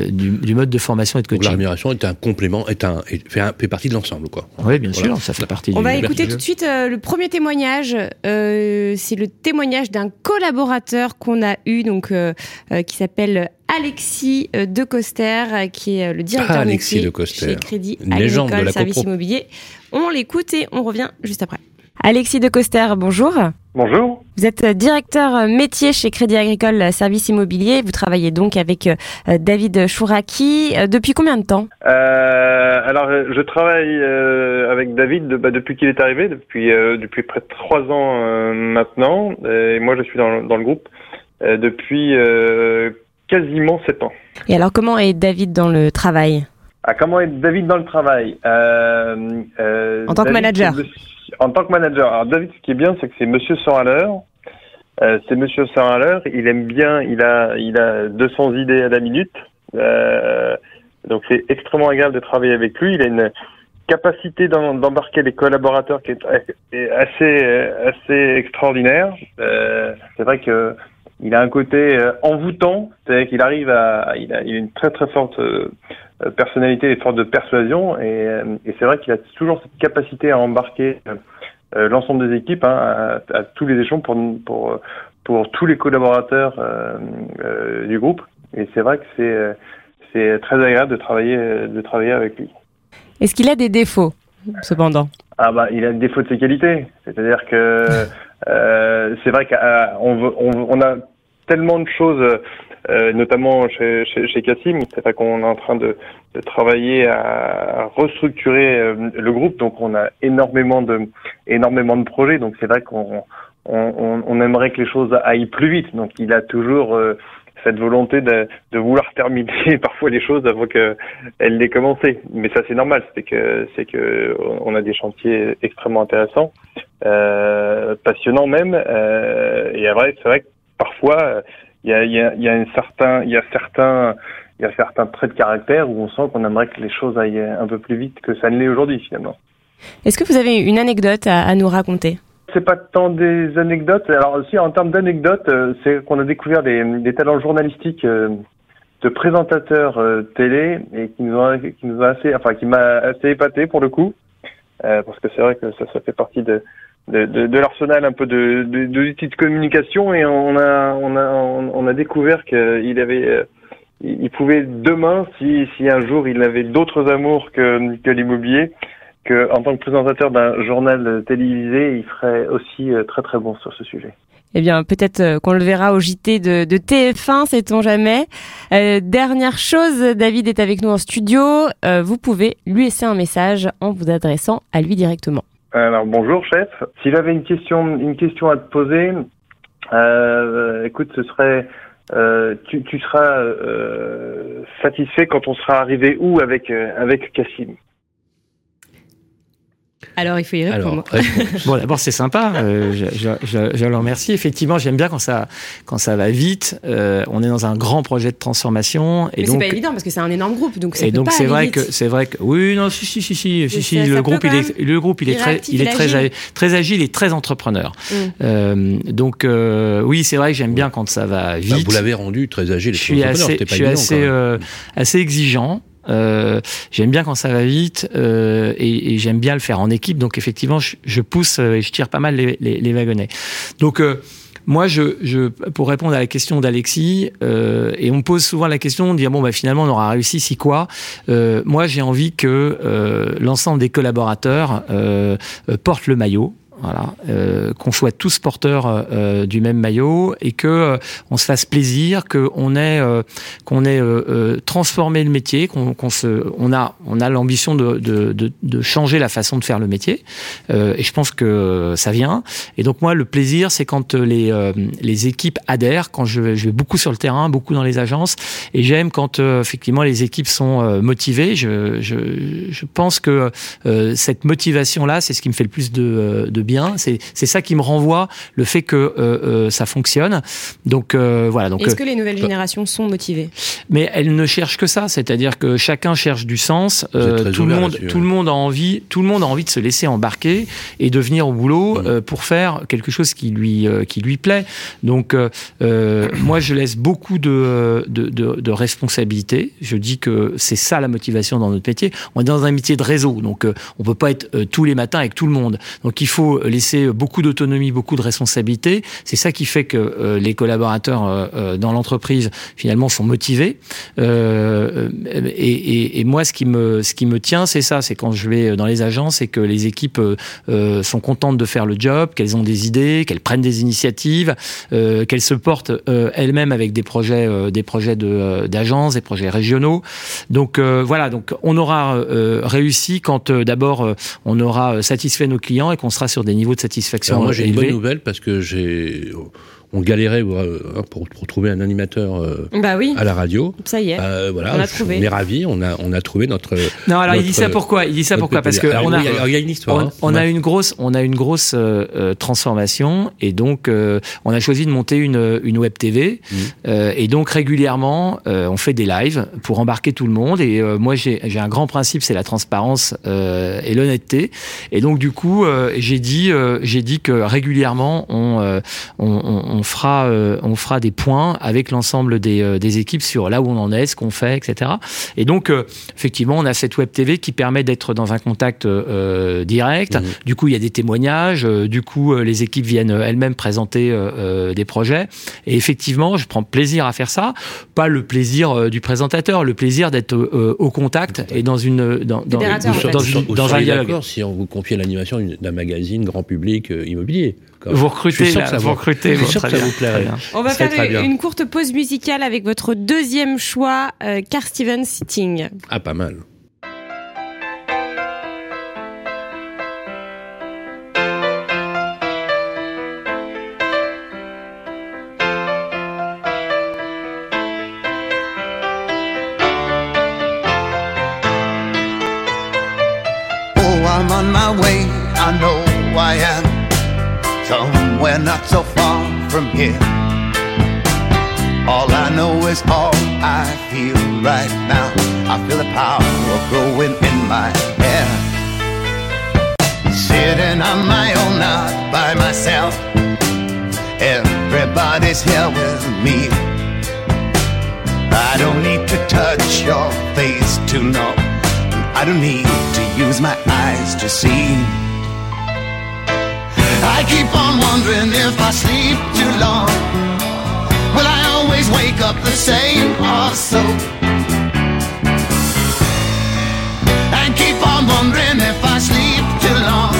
euh, du, du mode de formation et de Donc la coaching. rémunération est un complément, est un, est- fait, un- fait partie de l'ensemble, quoi. Oui, bien Voilà. sûr, ça fait partie On du va écouter tout de suite euh, le premier témoignage. Euh, c'est le témoignage d'un collaborateur qu'on a eu, donc euh, euh, qui s'appelle Alexis De Coster, qui est le directeur Ah, Alexis De Coster. chez Crédit Une légende de Agricole la Service copro. Immobilier. On l'écoute et on revient juste après. Alexis De Coster, bonjour. Bonjour. Vous êtes euh, directeur euh, métier chez Crédit Agricole euh, Service Immobilier. Vous travaillez donc avec David Chouraki. Depuis combien de temps? Euh, alors, je travaille avec David bah, depuis qu'il est arrivé, depuis euh, depuis près de trois ans euh, maintenant. Et moi, je suis dans, dans le groupe depuis quasiment sept ans. Et alors, comment est David dans le travail? Ah, comment est David dans le travail? En tant que manager. En tant que manager. Alors, David, ce qui est bien, c'est que c'est Monsieur 100 à l'heure. Euh, c'est Monsieur 100 à l'heure. Il aime bien. Il a, il a 200 idées à la minute. Euh, donc, c'est extrêmement agréable de travailler avec lui. Il a une capacité d'em- d'embarquer les collaborateurs qui est, assez, euh, assez extraordinaire. C'est vrai que il a un côté envoûtant, c'est-à-dire qu'il arrive à, il a, une très très forte personnalité et force de persuasion, et, euh, et c'est vrai qu'il a toujours cette capacité à embarquer euh, euh, l'ensemble des équipes hein, à, à tous les échelons pour pour pour tous les collaborateurs euh, euh, du groupe, et c'est vrai que c'est euh, c'est très agréable de travailler euh, de travailler avec lui. Est-ce qu'il a des défauts, cependant? Ah bah il a le défaut de ses qualités, c'est-à-dire que euh, c'est vrai qu'on veut- on, on a tellement de choses, euh, notamment chez, chez, chez Cassim, c'est vrai qu'on est en train de, de travailler à restructurer euh, le groupe, donc on a énormément de énormément de projets, donc c'est vrai qu'on on, on- aimerait que les choses aillent plus vite, donc il a toujours euh, cette volonté de, de vouloir terminer parfois les choses avant que elle l'ait commencé. Mais ça c'est normal, c'est que c'est que on a des chantiers extrêmement intéressants, euh, passionnants même. Euh, et après, c'est vrai que parfois il y a, il y, a, il y a un certain, il y a certains, il y a certains traits de caractère où on sent qu'on aimerait que les choses aillent un peu plus vite que ça ne l'est aujourd'hui finalement. Est-ce que vous avez une anecdote à, à nous raconter? C'est pas tant des anecdotes. Alors aussi en termes d'anecdotes, euh, c'est qu'on a découvert des, des talents journalistiques euh, de présentateurs euh, télé et qui nous ont, qui nous ont assez, enfin qui m'a assez épaté pour le coup, euh, parce que c'est vrai que ça, ça fait partie de de, de, de l'arsenal un peu de, de, de de communication et on a on a on a découvert qu'il avait euh, il pouvait demain si si un jour il avait d'autres amours que que l'immobilier que en tant que présentateur d'un journal télévisé, il ferait aussi euh, très très bon sur ce sujet. Eh bien, peut-être euh, qu'on le verra au JT de, de TF1, sait-on jamais. Dernière chose, David est avec nous en studio. Vous pouvez lui laisser un message en vous adressant à lui directement. Alors bonjour chef. Si j'avais une question une question à te poser, euh, écoute, ce serait euh, tu, seras euh, satisfait quand on sera arrivé où avec avec Cassim? Alors, il faut y répondre. Alors. Bon, d'abord, c'est sympa. euh, je, je, je, je le remercie. Effectivement, j'aime bien quand ça, quand ça va vite. Euh, on est dans un grand projet de transformation. Et Mais c'est donc, pas évident parce que c'est un énorme groupe, donc ça et peut donc c'est vrai vite. que c'est vrai que oui non si si si si si, le groupe il est le groupe il est très il est très agile. très agile et très entrepreneur Mm. Euh, donc euh, oui c'est vrai que j'aime bien quand ça va Bah, vite vous l'avez rendu très âgé. je suis assez je suis assez euh, assez exigeant euh, j'aime bien quand ça va vite euh, et, et j'aime bien le faire en équipe donc effectivement je, je pousse euh, et je tire pas mal les, les, les wagonnets donc euh, moi, je, je, pour répondre à la question d'Alexis, euh, et on me pose souvent la question de dire bon, bah, finalement, on aura réussi, si quoi euh, Moi, j'ai envie que l'ensemble des collaborateurs portent le maillot. Voilà, euh, qu'on soit tous porteurs euh, du même maillot et que euh, on se fasse plaisir, qu'on ait euh, qu'on ait euh, euh, transformé le métier, qu'on qu'on se, on a on a l'ambition de, de, de, de changer la façon de faire le métier. Euh, et je pense que ça vient. Et donc moi, le plaisir, c'est quand les euh, les équipes adhèrent, quand je je vais beaucoup sur le terrain, beaucoup dans les agences, et j'aime quand euh, effectivement les équipes sont euh, motivées. Je, je, je pense que euh, cette motivation-là, c'est ce qui me fait le plus de, euh, de bien. C'est c'est ça qui me renvoie le fait que euh, euh, ça fonctionne. Donc euh, voilà. Donc Est-ce que les nouvelles générations sont motivées? Mais elles ne cherchent que ça, c'est-à-dire que chacun cherche du sens. Euh, tout le monde, tout le monde a envie, tout le monde a envie de se laisser embarquer et de venir au boulot pour faire quelque chose qui lui euh, qui lui plaît. Donc moi, je laisse beaucoup de de, de de responsabilité. Je dis que c'est ça la motivation dans notre métier. On est dans un métier de réseau, donc euh, on peut pas être euh, tous les matins avec tout le monde. Donc il faut laisser beaucoup d'autonomie, beaucoup de responsabilité. C'est ça qui fait que euh, les collaborateurs euh, euh, dans l'entreprise finalement sont motivés. Et, moi, ce qui me ce qui me tient, c'est ça. C'est quand je vais dans les agences et que les équipes sont contentes de faire le job, qu'elles ont des idées, qu'elles prennent des initiatives, qu'elles se portent elles-mêmes avec des projets des projets de euh, d'agence, des projets régionaux. Donc voilà. Donc on aura réussi quand d'abord on aura satisfait nos clients et qu'on sera sur des niveaux de satisfaction Alors moi j'ai une bonne nouvelle parce que j'ai on galérait euh, pour, pour trouver un animateur euh, Bah oui, à la radio. ça y est. Euh, voilà, On je- trouvé. on est ravis, on a on a trouvé notre. Non, alors il dit ça pourquoi? Il dit ça pourquoi? Parce que alors, on a il y a une histoire. on, hein. on a une grosse, on a une grosse euh, transformation et donc euh, on a choisi de monter une, une web TV euh, et donc régulièrement euh, on fait des lives pour embarquer tout le monde et euh, moi j'ai j'ai un grand principe c'est la transparence euh, et l'honnêteté et donc du coup euh, j'ai dit euh, j'ai dit que régulièrement on euh, on, on, on fera euh, on fera des points avec l'ensemble des, euh, des équipes sur là où on en est, ce qu'on fait, etc. Et donc, euh, effectivement, on a cette web TV qui permet d'être dans un contact euh, direct. Mhm. Du coup, il y a des témoignages. euh, du coup, euh, les équipes viennent euh, elles-mêmes présenter euh, euh, des projets. Et effectivement, je prends plaisir à faire ça. Pas le plaisir euh, du présentateur, le plaisir d'être euh, au contact et dans une dans, dans, dans, dans un dialogue. d'accord si on vous confiait l'animation d'un magazine grand public euh, immobilier. Vous recrutez, là, vous vous- recrutez. je suis bon, sûr très que ça vous plairait. On va faire une courte pause musicale avec votre deuxième choix, euh, Car Steven Sitting. Ah pas mal. Oh, I'm on my way, I know I am somewhere not so far from here. All I know is all I feel right now. I feel the power growing in my hair. Sitting on my own, not by myself. Everybody's here with me. I don't need to touch your face to know. I don't need to use my eyes to see. I keep on wondering if I sleep too long. Will I always wake up the same or so? And keep on wondering if I sleep too long.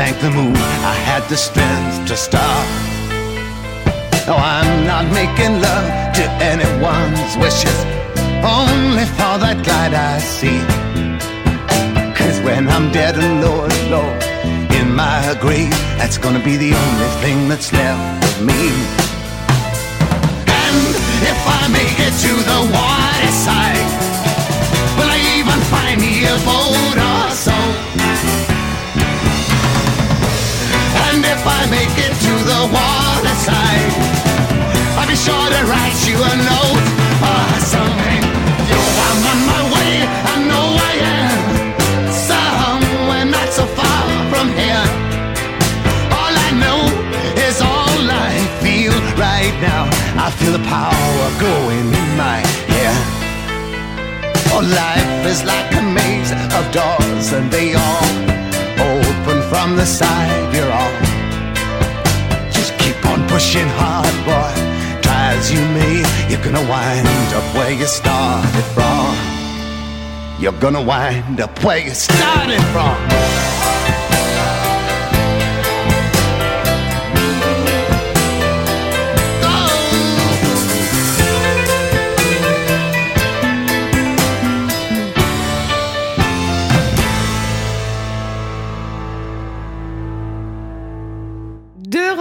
Thank the moon, I had the strength to stop. No, I'm not making love to anyone's wishes, only for that glide I see. Cause when I'm dead and and low in my grave, that's gonna be the only thing that's left of me. And if I make it to the water side, will I even find me a I make it to the water side, I'll be sure to write you a note or something. Yo, I'm on my way, I know I am. Somewhere not so far from here. All I know is all I feel right now. I feel the power going in my hair. Oh, life is like a maze of doors, and they all open from the side you're on. Pushing hard, boy. Try as you may, you're gonna wind up where you started from. You're gonna wind up where you started from.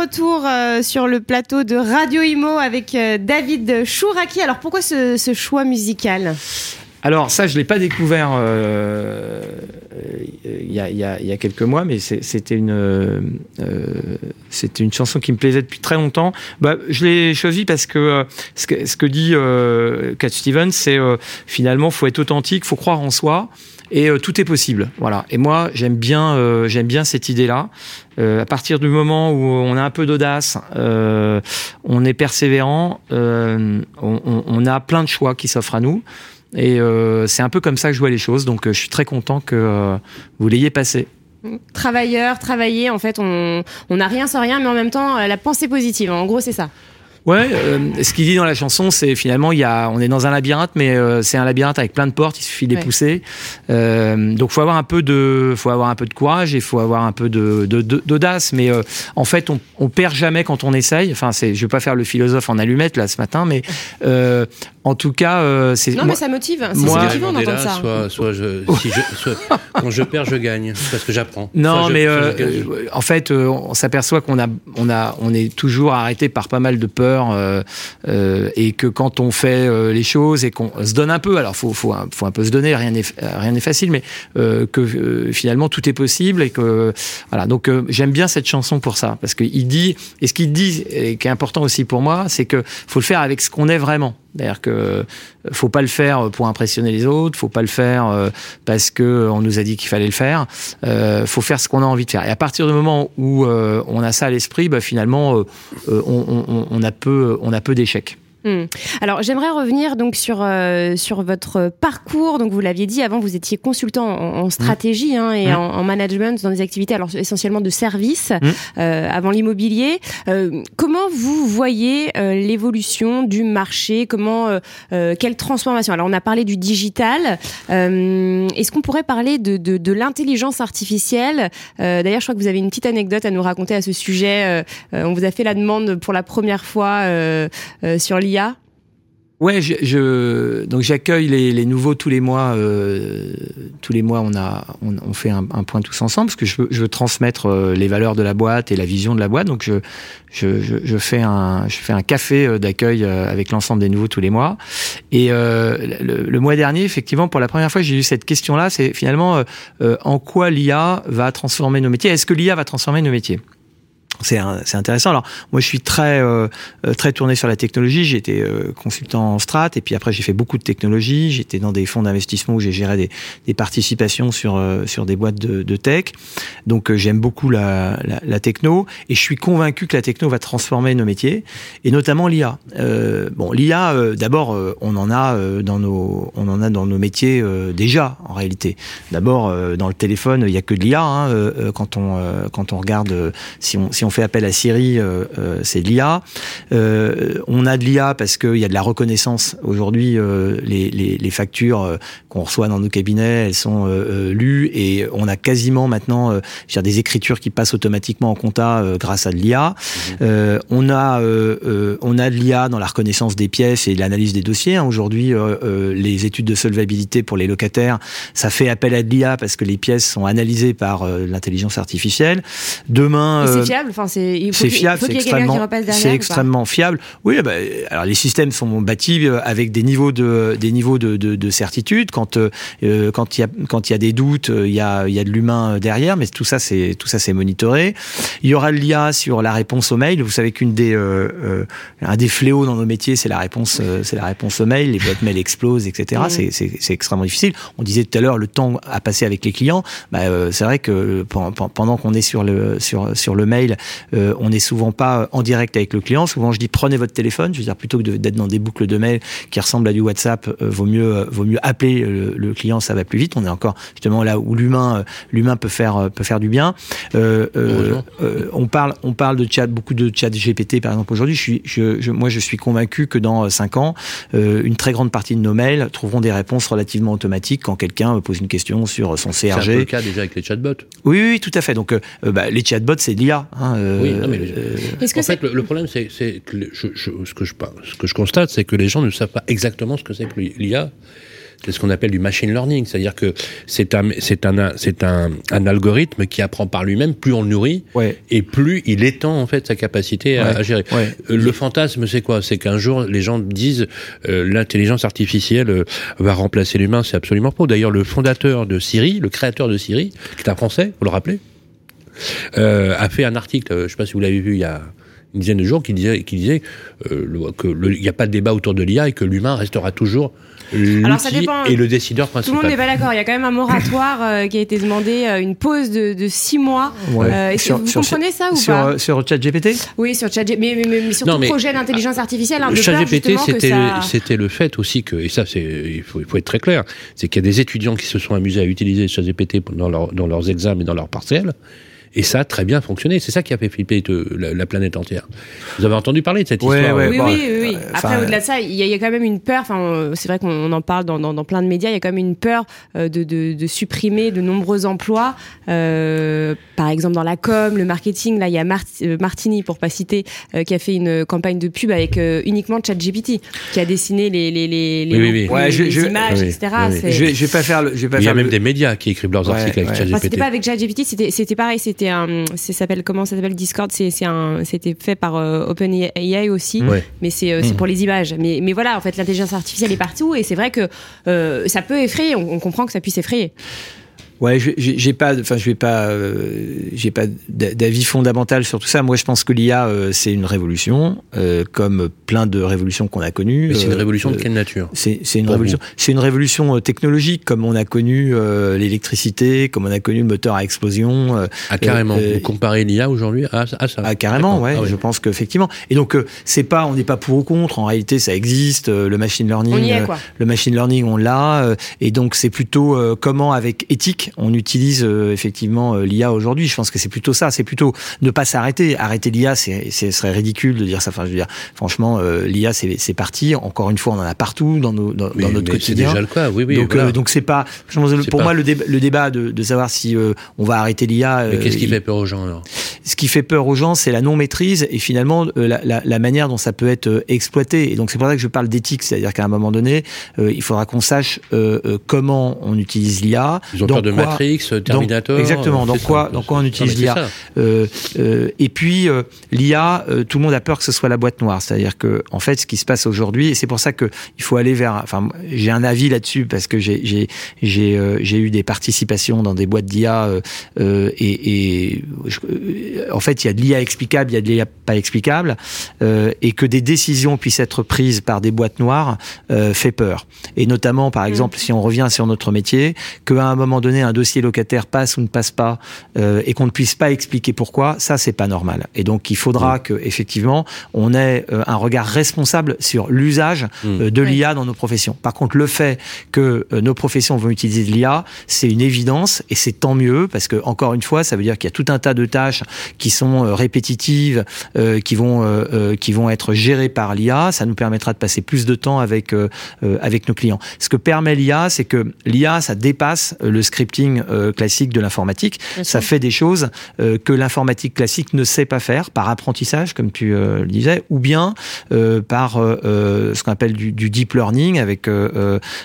Retour euh, sur le plateau de Radio Imo avec euh, David Chouraki. Alors pourquoi ce, choix musical? Alors ça, je l'ai pas découvert euh, il y, a, il il quelques mois, mais c'était une une chanson qui me plaisait depuis très longtemps. Bah, je l'ai choisi parce que ce que, ce que dit Cat Stevens, c'est finalement faut être authentique, faut croire en soi. Et euh, tout est possible, voilà. Et moi, j'aime bien, euh, j'aime bien cette idée-là. Euh, à partir du moment où on a un peu d'audace, on est persévérant, on, a plein de choix qui s'offrent à nous. Et c'est un peu comme ça que je vois les choses. Donc, je suis très content que vous l'ayez passé. Travailleur, travailler, en fait, on n'a rien sans rien, mais en même temps, la pensée positive. En gros, c'est ça. Ouais, euh, ce qu'il dit dans la chanson, c'est finalement, il y a, on est dans un labyrinthe, mais euh, c'est un labyrinthe avec plein de portes. Il suffit de les Ouais. pousser. Euh, donc, faut avoir un peu de, faut avoir un peu de courage et faut avoir un peu de de- de- d'audace. Mais euh, en fait, on, on perd jamais quand on essaye. Enfin, c'est, je vais pas faire le philosophe en allumette là ce matin, mais euh, en tout cas, euh, c'est Non, moi- mais ça motive. C'est moi- motivant d'entendre ça. Soit, soit je, si je, soit- quand je perds, je gagne. C'est parce que j'apprends. Non, Soit mais soit je gagne. en fait, euh, on s'aperçoit qu'on a, on a, on est toujours arrêté par pas mal de euh, euh, et que quand on fait euh, les choses et qu'on se donne un peu, alors faut, faut, un, peu se donner, rien n'est, facile, mais que finalement tout est possible et que voilà. Donc j'aime bien cette chanson pour ça parce qu'il dit et ce qu'il dit et qui est important aussi pour moi, c'est que faut le faire avec ce qu'on est vraiment. D'ailleurs que euh, faut pas le faire pour impressionner les autres, faut pas le faire euh, parce que euh, on nous a dit qu'il fallait le faire. Euh, faut faire ce qu'on a envie de faire. Et à partir du moment où euh, on a ça à l'esprit, bah, finalement, euh, euh, on a peu, on a peu d'échecs. Hmm. Alors j'aimerais revenir donc sur euh, sur votre parcours. Donc vous l'aviez dit avant, vous étiez consultant en, en stratégie hein, et Mmh. en, en management dans des activités alors essentiellement de services euh, avant l'immobilier. Euh, comment vous voyez euh, l'évolution du marché? Comment euh, euh, quelle transformation? Alors on a parlé du digital. Euh, Est-ce qu'on pourrait parler de de, de l'intelligence artificielle? Euh, D'ailleurs, je crois que vous avez une petite anecdote à nous raconter à ce sujet. On vous a fait la demande pour la première fois euh, euh, sur l'IA. Ouais, je, je- donc j'accueille les, les nouveaux tous les mois. euh, tous les mois, on a, on, on fait un, un point tous ensemble parce que je veux, je veux transmettre euh, les valeurs de la boîte et la vision de la boîte. Donc je, je, je, fais un, je fais un café euh, d'accueil euh, avec l'ensemble des nouveaux tous les mois. Et euh, le, le mois dernier, effectivement, pour la première fois, j'ai eu cette question-là. C'est finalement euh, en quoi l'IA va transformer nos métiers? Est-ce que l'IA va transformer nos métiers? C'est intéressant. Alors moi je suis très euh, euh, très tourné sur la technologie. J'ai été euh, consultant en strat et puis après j'ai fait beaucoup de technologie. J'étais dans des fonds d'investissement où j'ai géré des, des participations sur euh, sur des boîtes de, de tech. Donc euh, j'aime beaucoup la, la, la techno et je suis convaincu que la techno va transformer nos métiers et notamment l'IA. Euh, bon l'IA d'abord on en a dans nos on en a dans nos métiers déjà en réalité. D'abord dans le téléphone il y a que de l'IA hein, quand on quand on regarde si on si on fait appel à Siri euh, euh, c'est de l'IA. Euh, on a de l'IA parce qu'il y a de la reconnaissance aujourd'hui euh, les, les, les factures euh, qu'on reçoit dans nos cabinets elles sont euh, euh, lues et on a quasiment maintenant euh, je veux dire, des écritures qui passent automatiquement en compta euh, grâce à de l'IA. Euh, on a euh, euh, on a de l'IA dans la reconnaissance des pièces et l'analyse des dossiers. hein. Aujourd'hui, euh, euh, les études de solvabilité pour les locataires, ça fait appel à de l'IA parce que les pièces sont analysées par euh, l'intelligence artificielle. Demain, Et euh, c'est fiable, enfin c'est. fiable, c'est extrêmement, c'est extrêmement fiable. Oui, bah, alors les systèmes sont bâtis euh, avec des niveaux de des niveaux de, de, de certitude. Quand euh, euh, quand il y a quand il y a des doutes, euh, il y a il y a de l'humain derrière, mais tout ça c'est tout ça c'est monitoré. Il y aura l'IA sur la réponse au mail. Vous savez qu'une des euh, un des fléaux dans nos métiers, c'est la réponse c'est la réponse au mail. Les boîtes mail explosent, etc. Mhm. C'est c'est c'est extrêmement difficile. On disait tout à l'heure le temps à passer avec les clients. Bah, euh, c'est vrai que pen- pen- pendant qu'on est sur le sur sur le mail euh, on n'est souvent pas en direct avec le client. Souvent, je dis prenez votre téléphone. Je veux dire plutôt que d'être dans des boucles de mail qui ressemblent à du WhatsApp, euh, vaut mieux euh, vaut mieux appeler le, le client. Ça va plus vite. On est encore justement là où l'humain euh, l'humain peut faire euh, peut faire du bien. Euh, euh, euh, on parle on parle de chat beaucoup de chat GPT par exemple aujourd'hui. Je suis je, je- moi je suis convaincu que dans euh, cinq ans, euh, une très grande partie de nos mails trouveront des réponses relativement automatiques quand quelqu'un euh, pose une question sur son C'est un peu le CRG. cas déjà avec les chatbots. Oui, oui, tout à fait. Donc, euh, euh, bah, les chatbots, c'est de l'IA. Hein, euh, Oui, non, mais le- euh, Est-ce que en c'est fait, le, le problème, c'est c'est que le- je, je- ce, que je, ce que je constate, c'est que les gens ne savent pas exactement ce que c'est que l'IA. C'est ce qu'on appelle du machine learning, c'est-à-dire que c'est un, c'est un, c'est un, un algorithme qui apprend par lui-même. Plus on le nourrit, ouais, et plus il étend en fait sa capacité à, Ouais. à gérer. ouais. Euh, Le fantasme, c'est quoi? C'est qu'un jour, les gens disent euh, l'intelligence artificielle euh, va remplacer l'humain. C'est absolument faux. D'ailleurs, le fondateur de Siri, le créateur de Siri, qui est un Français, vous le rappelez, euh, a fait un article. euh, Je ne sais pas si vous l'avez vu il y a une dizaine de jours, qui disait, qui disait euh, le- que le- il n'y a pas de débat autour de l'IA et que l'humain restera toujours Alors, ça l'outil dépend. et le décideur Tout le principal. monde n'est pas d'accord. Il y a quand même un moratoire euh, qui a été demandé, euh, une pause de, de six mois. Ouais. Euh, est-ce que Sur- vous sur- comprenez ça ou sur, pas euh, sur ChatGPT? Oui, sur ChatGPT, mais, mais, mais, mais surtout Non, mais- projet d'intelligence artificielle. Hein, ChatGPT, c'était ça... le fait aussi que, et ça, c'est il faut, il faut être très clair, c'est qu'il y a des étudiants qui se sont amusés à utiliser ChatGPT dans, leur, dans leurs examens et dans leurs partiels. Et ça a très bien fonctionné. C'est ça qui a fait flipper la, la planète entière. Vous avez entendu parler de cette Ouais, histoire ouais, Oui, bon, oui, oui, oui. euh, Après, au-delà de ça, il y, a- il y a quand même une peur. Enfin, c'est vrai qu'on en parle dans, dans, dans plein de médias. Il y a quand même une peur euh, de, de, de supprimer de nombreux emplois. Euh, par exemple, dans la com, le marketing. Là, il y a Mart- Martini, pour pas citer, euh, qui a fait une campagne de pub avec euh, uniquement ChatGPT, qui a dessiné les les les, les, Oui, oui, oui. les- Ouais, je- les je- images, etc. Je vais, pas faire le. Je vais pas Il y a même le- des médias qui écrivent leurs Ouais, articles avec ouais. ChatGPT. Enfin, c'était pas avec ChatGPT, c'était pareil, c'était un ça s'appelle comment ça s'appelle Discord, c'est c'était fait par euh, OpenAI aussi, Ouais. mais c'est c'est pour les images. Mais mais voilà, en fait, l'intelligence artificielle est partout et c'est vrai que euh, ça peut effrayer, on, on comprend que ça puisse effrayer. Ouais, je- j'ai j'ai pas, enfin, je vais pas, euh, j'ai pas d'a- d'avis fondamental sur tout ça. Moi, je pense que l'IA, euh, c'est une révolution, euh, comme plein de révolutions qu'on a connues. Mais c'est une Euh, révolution de euh, quelle nature? C'est c'est une révolution. C'est une révolution euh, technologique, comme on a connu euh, l'électricité, comme on a connu le moteur à explosion. euh, Ah, carrément. euh, Vous comparez l'IA aujourd'hui à, à ça Ah, carrément, ouais. Ah Je pense qu'effectivement. Et donc, euh, c'est pas, on n'est pas pour ou contre. En réalité, ça existe. euh, le machine learning, On y est euh, quoi. le machine learning, on l'a. euh, et donc, c'est plutôt euh, comment, avec éthique, on utilise euh, effectivement euh, l'IA aujourd'hui. Je pense que c'est plutôt ça. C'est plutôt ne pas s'arrêter. Arrêter l'IA, c'est, c'est- ce serait ridicule de dire ça. Enfin, je veux dire, franchement, euh, l'IA, c'est, parti. Encore une fois, on en a partout dans, nos, dans, Mais- dans notre mais c'est quotidien. déjà le cas, oui, oui. donc, voilà. donc c'est pas. je pense pour pas- moi, le, débat, le débat de, de savoir si on va arrêter l'IA. Mais qu'est-ce qui il- fait peur aux gens alors? Ce qui fait peur aux gens, c'est la non-maîtrise et finalement la, la, la manière dont ça peut être exploité. Et donc c'est pour ça que je parle d'éthique, c'est-à-dire qu'à un moment donné, il faudra qu'on sache comment on utilise l'IA. Ils ont dans peur de quoi- Matrix, Terminator. exactement, euh, dans quoi- ça. dans quoi on utilise l'IA. Euh, euh, et puis euh, l'IA, euh, tout le monde a peur que ce soit la boîte noire, c'est-à-dire que en fait, ce qui se passe aujourd'hui, et c'est pour ça que il faut aller vers. Enfin, j'ai un avis là-dessus parce que j'ai j'ai j'ai euh, j'ai eu des participations dans des boîtes d'IA euh, euh, et, et je- euh, en fait, il y a de l'IA explicable, il y a de l'IA pas explicable, euh, et que des décisions puissent être prises par des boîtes noires euh, fait peur. Et notamment, par exemple, si on revient sur notre métier, qu'à un moment donné, un dossier locataire passe ou ne passe pas, euh, et qu'on ne puisse pas expliquer pourquoi, ça c'est pas normal. Et donc il faudra que effectivement on ait euh, un regard responsable sur l'usage euh, de Oui. l'IA dans nos professions. Par contre, le fait que euh, nos professions vont utiliser de l'IA, c'est une évidence et c'est tant mieux parce que encore une fois, ça veut dire qu'il y a tout un tas de tâches qui sont euh, répétitives, euh, qui vont euh, euh, qui vont être gérées par l'IA. Ça nous permettra de passer plus de temps avec euh, euh, avec nos clients. Ce que permet l'IA, c'est que l'IA, ça dépasse le scripting euh, classique de l'informatique. Ça fait des choses euh, que l'informatique classique ne sait pas faire par apprentissage, comme tu euh, le disais, ou bien euh, par ce qu'on appelle du, du deep learning avec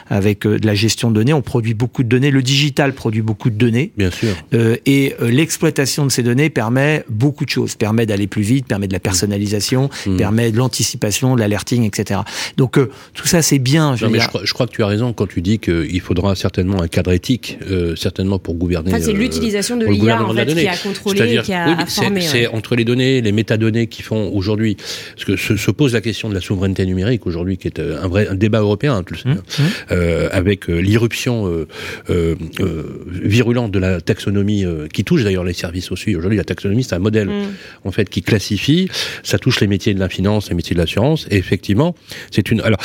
avec euh, de la gestion de données. On produit beaucoup de données. Le digital produit beaucoup de données. Bien sûr. Euh, et euh, l'exploitation de ces données permet beaucoup de choses. Permet d'aller plus vite, permet de la personnalisation, Mm. permet de l'anticipation, de l'alerting, etc. Donc euh, tout ça c'est bien. Je Non, mais dire. je, crois, je crois que tu as raison quand tu dis qu'il faudra certainement un cadre éthique. Euh, certainement pour gouverner. Enfin, c'est euh, l'utilisation de le l'IA en fait, qui a contrôlé, qui a oui, c'est- formé. C'est ouais. entre les données, les métadonnées qui font aujourd'hui, parce que se, se pose la question de la souveraineté numérique aujourd'hui, qui est euh, un vrai un débat européen, tu le sais, Mmh, euh, avec euh, l'irruption euh, euh, euh, virulente de la taxonomie euh, qui touche d'ailleurs les services aussi. Aujourd'hui, la taxonomie, c'est un modèle Mm. en fait qui classifie. Ça touche les métiers de la finance, les métiers de l'assurance, et effectivement, c'est une. Alors,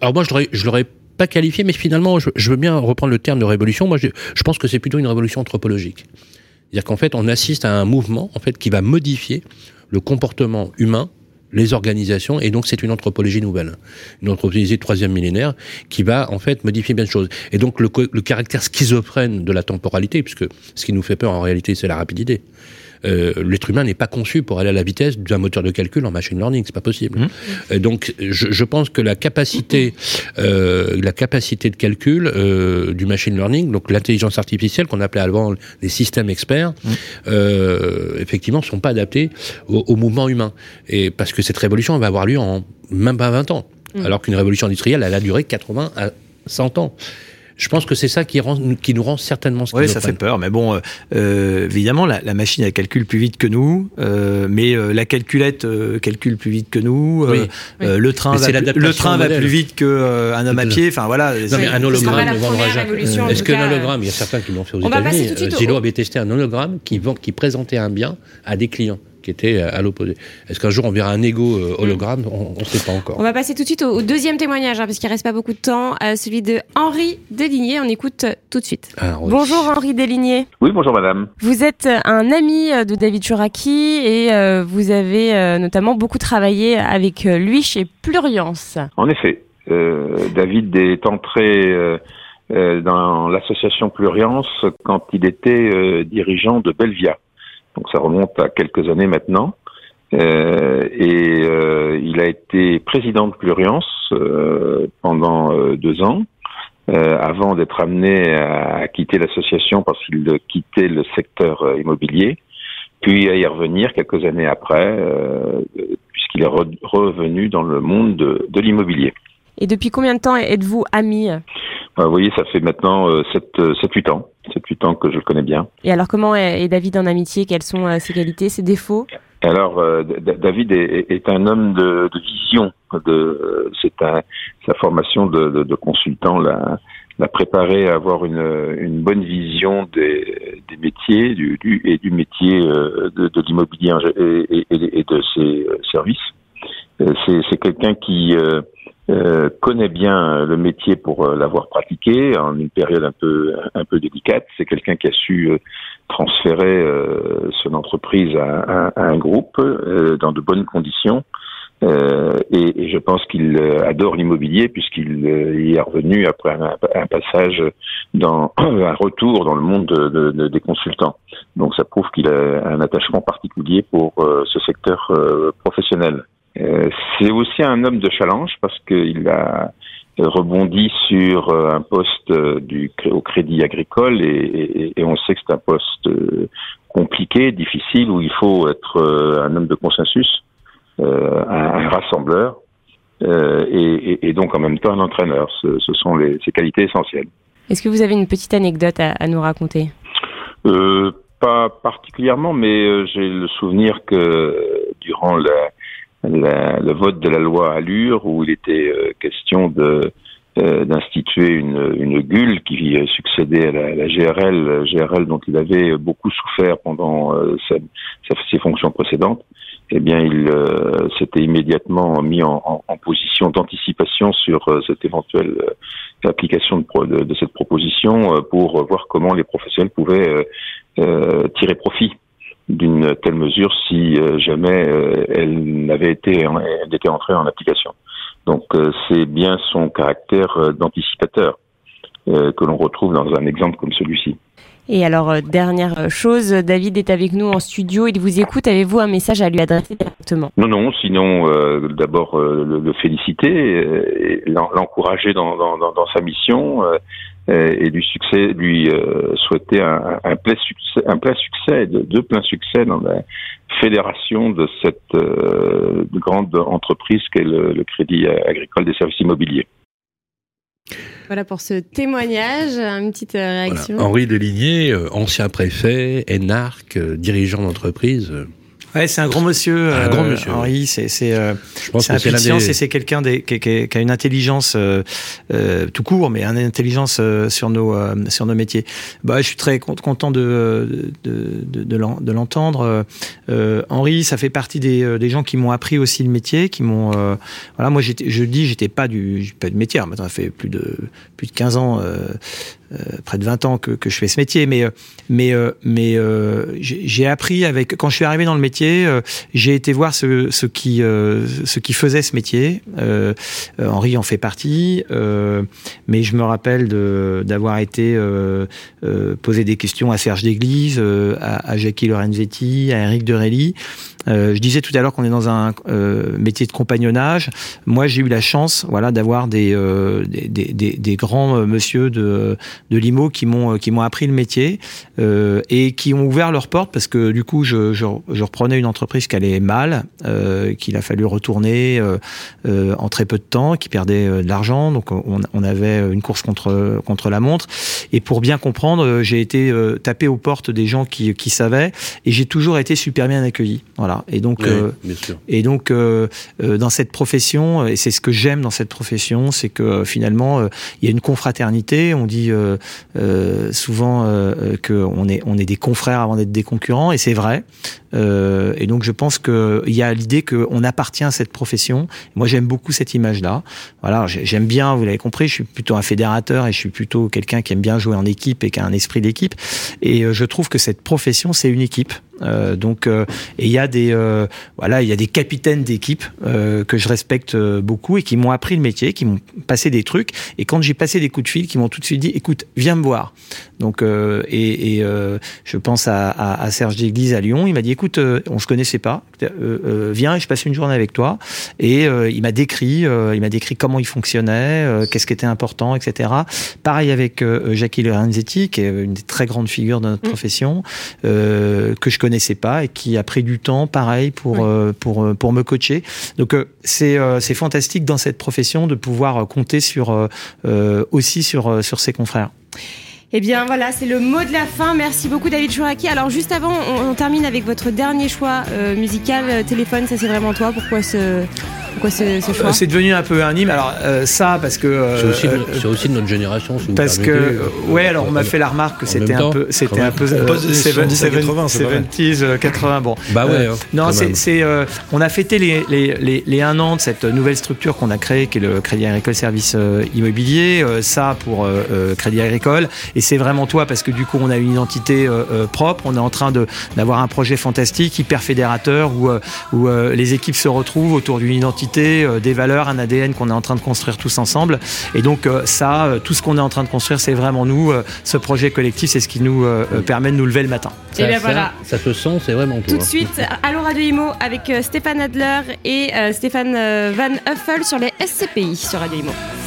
alors moi, je l'aurais, je l'aurais qualifié, mais finalement, je, veux bien reprendre le terme de révolution. Moi, je, pense que c'est plutôt une révolution anthropologique. C'est-à-dire qu'en fait, on assiste à un mouvement en fait qui va modifier le comportement humain, les organisations, et donc c'est une anthropologie nouvelle, une anthropologie de troisième millénaire qui va en fait modifier bien de choses. Et donc le caractère schizophrène de la temporalité, puisque ce qui nous fait peur en réalité, c'est la rapidité. Euh, L'être humain n'est pas conçu pour aller à la vitesse d'un moteur de calcul en machine learning, c'est pas possible. Euh, donc, je, je pense que la capacité, euh, la capacité de calcul euh, du machine learning, donc l'intelligence artificielle qu'on appelait avant les systèmes experts, euh, effectivement, sont pas adaptés au, au mouvement humain. Et parce que cette révolution elle va avoir lieu en même pas 20 ans, alors qu'une révolution industrielle, elle a duré 80 à 100 ans. Je pense que c'est ça qui, rend, qui nous rend certainement Oui, ça fait peur, mais bon, euh, euh, évidemment, la, la machine elle calcule plus vite que nous, euh, mais euh, la calculette euh, calcule plus vite que nous. euh, Oui. euh, le train va, le train va plus vite que euh, un homme à pied. Enfin voilà. Non, mais c'est- un hologramme ne vendra jamais. Est-ce qu'un hologramme, il y a certains qui l'ont fait aux États-Unis. Zillow avait testé un hologramme qui, vend, qui présentait un bien à des clients qui étaient euh, à l'opposé. Est-ce qu'un jour on verra un égo euh, hologramme? On ne sait pas encore. On va passer tout de suite au, au deuxième témoignage, hein, parce qu'il reste pas beaucoup de temps, euh, celui de Henri Deligné. On écoute euh, tout de suite. Ah, oui. Bonjour Henri Deligné. Oui, bonjour madame. Vous êtes un ami euh, de David Chouraki et euh, vous avez euh, notamment beaucoup travaillé avec euh, lui chez Pluriance. En effet, euh, David est entré euh, euh, dans l'association Pluriance quand il était euh, dirigeant de Belvia. Donc ça remonte à quelques années maintenant. Euh, et euh, il a été président de Pluriance euh, pendant euh, deux ans, euh, avant d'être amené à, à quitter l'association parce qu'il quittait le secteur euh, immobilier, puis à y revenir quelques années après, euh, puisqu'il est re- revenu dans le monde de, de l'immobilier. Et depuis combien de temps êtes-vous amis Vous voyez, ça fait maintenant 7-8 ans, 7-8 ans que je le connais bien. Et alors comment est David en amitié? Quelles sont euh, ses qualités, ses défauts? Alors, euh, David est, est un homme de, de vision. De, euh, c'est un, sa formation de, de, de consultant l'a, l'a préparé à avoir une, une bonne vision des, des métiers du, du, et du métier euh, de, de l'immobilier et, et- et de ses services. C'est, c'est quelqu'un qui euh, euh, connaît bien le métier pour euh, l'avoir pratiqué en une période un peu un peu délicate. C'est quelqu'un qui a su euh, transférer euh, son entreprise à, à- à un groupe euh, dans de bonnes conditions. Euh, et, et je pense qu'il euh, adore l'immobilier puisqu'il euh, y est revenu après un, un passage dans un retour dans le monde de- de- de- des consultants. Donc ça prouve qu'il a un attachement particulier pour euh, ce secteur euh, professionnel. Euh, c'est aussi un homme de challenge parce qu'il a rebondi sur euh, un poste euh, du, au Crédit Agricole et, et- et on sait que c'est un poste compliqué, difficile, où il faut être un homme de consensus, un, rassembleur et, donc en même temps un entraîneur. Ce, ce sont les, ses qualités essentielles. Est-ce que vous avez une petite anecdote à, à nous raconter? Euh, pas particulièrement, mais j'ai le souvenir que durant la, la- le vote de la loi Allure, où il était euh, question de euh, d'instituer une, une GUL qui euh, succédait à la, la GRL, GRL dont il avait beaucoup souffert pendant euh, ses fonctions précédentes, eh bien, il euh, s'était immédiatement mis en, en- en position d'anticipation sur euh, cette éventuelle application de, de- de cette proposition pour voir comment les professionnels pouvaient tirer profit d'une telle mesure si euh, jamais euh, elle n'avait été elle entrée en application. Donc euh, c'est bien son caractère d'anticipateur que l'on retrouve dans un exemple comme celui-ci. Et alors, euh, dernière chose, David est avec nous en studio, il vous écoute, avez-vous un message à lui adresser directement? Non, non, sinon euh, d'abord euh, le, le féliciter, l'encourager dans, sa mission et lui succès, lui souhaiter un, plein succès, succès, de, plein succès dans la fédération de cette grande entreprise qu'est le Crédit Agricole des Services Immobiliers. Voilà pour ce témoignage. Une petite euh, Voilà. réaction. Henri Deligné, euh, ancien préfet, énarque, euh, dirigeant d'entreprise. Euh, Ouais, c'est un grand monsieur. Un euh, grand monsieur, Henri, c'est c'est euh, Je pense c'est et quelqu'un qui, a une intelligence euh, euh, tout court, mais une intelligence euh, sur nos euh, sur nos métiers. Bah, je suis très con- content de de de, de l'en- de l'entendre. Euh, euh, Henri, ça fait partie des, euh, des gens qui m'ont appris aussi le métier, qui m'ont euh, voilà. Moi, je dis, j'étais pas du pas de métier. Maintenant, ça fait plus de plus de 15 ans. Euh, près de 20 ans que, que je fais ce métier, mais euh, mais euh, mais j'ai appris avec quand je suis arrivé dans le métier, j'ai été voir ce, ce qui ce qui faisait ce métier. Henri en fait partie, mais je me rappelle d'avoir été poser des questions à Serge Déglise, à, à Jackie Lorenzetti, à Eric Derelli. Euh, je disais tout à l'heure qu'on est dans un métier de compagnonnage. Moi, j'ai eu la chance, voilà, d'avoir des, des, des, des- grands monsieur de, de Limo qui m'ont qui m'ont appris le métier euh, et qui ont ouvert leurs portes parce que du coup, je, je, je reprenais une entreprise qui allait mal, euh, qu'il a fallu retourner euh, euh, en très peu de temps, qui perdait euh, de l'argent. Donc, on, on avait une course contre contre la montre. Et pour bien comprendre, euh, j'ai été euh, tapé aux portes des gens qui, qui savaient et j'ai toujours été super bien accueilli. Voilà. Et donc, oui, euh, bien sûr. et donc, euh, euh, dans cette profession, et c'est ce que j'aime dans cette profession, c'est que euh, finalement, euh, il y a une confraternité. On dit euh, euh, souvent euh, qu'on est, on est des confrères avant d'être des concurrents, et c'est vrai. Et donc, je pense qu'il y a l'idée qu'on appartient à cette profession. Moi, j'aime beaucoup cette image-là. Voilà, j'ai- j'aime bien, vous l'avez compris, je suis plutôt un fédérateur et je suis plutôt quelqu'un qui aime bien jouer en équipe et qui a un esprit d'équipe. Et je trouve que cette profession, c'est une équipe. Donc, et il y a des, voilà, il y a des capitaines d'équipe que je respecte beaucoup et qui m'ont appris le métier, qui m'ont passé des trucs. Et quand j'ai passé des coups de fil, qui m'ont tout de suite dit, écoute, viens me voir. Donc, euh, et, euh, je pense à, Serge Déglise à Lyon. Il m'a dit, écoute, euh, on se connaissait pas. Euh, euh, viens et je passe une journée avec toi. Et euh, il m'a décrit, il m'a décrit comment il fonctionnait, qu'est-ce qui était important, etc. Pareil avec Jackie Lorenzetti, qui est une des très grandes figures de notre profession, euh, que je connaissais pas et qui a pris du temps, pareil, pour Oui. pour pour me coacher. Donc c'est c'est fantastique dans cette profession de pouvoir compter sur aussi sur sur ses confrères. Eh bien voilà, c'est le mot de la fin. Merci beaucoup David Chouraki. Alors juste avant, on, on termine avec votre dernier choix euh, musical. Euh, téléphone, ça c'est vraiment toi. Pourquoi ce, pourquoi ce, ce choix Euh, c'est devenu un peu un hymne. Alors euh, ça parce que euh, C'est aussi, de euh, no- c'est aussi de notre génération, si vous Parce que euh, ouais, alors on m'a fait la remarque que c'était un temps, peu, c'était un peu On passe des 70 à 80, c'est pas mal. 70s, euh, 80. Bon, Bah ouais, Euh, hein, non, c'est, euh, on a fêté les, les, les, les un an de cette nouvelle structure qu'on a créée, qui est le Crédit Agricole Service Immobilier. euh, ça pour Crédit Agricole, et c'est vraiment toi parce que du coup on a une identité euh, euh, propre. On est en train de d'avoir un projet fantastique, hyper fédérateur, où euh, où euh, les équipes se retrouvent autour d'une identité, euh, des valeurs, un ADN qu'on est en train de construire tous ensemble. Et donc euh, ça, euh, tout ce qu'on est en train de construire, c'est vraiment nous. euh, ce projet collectif, c'est ce qui nous permet de nous lever le matin. Eh bien ça, voilà. ça se sent, c'est vraiment Tout toi. de suite, Allo Radio Imo avec euh, Stéphane Adler et euh, Stéphane euh, Van Huffel sur les SCPI sur Radio Imo.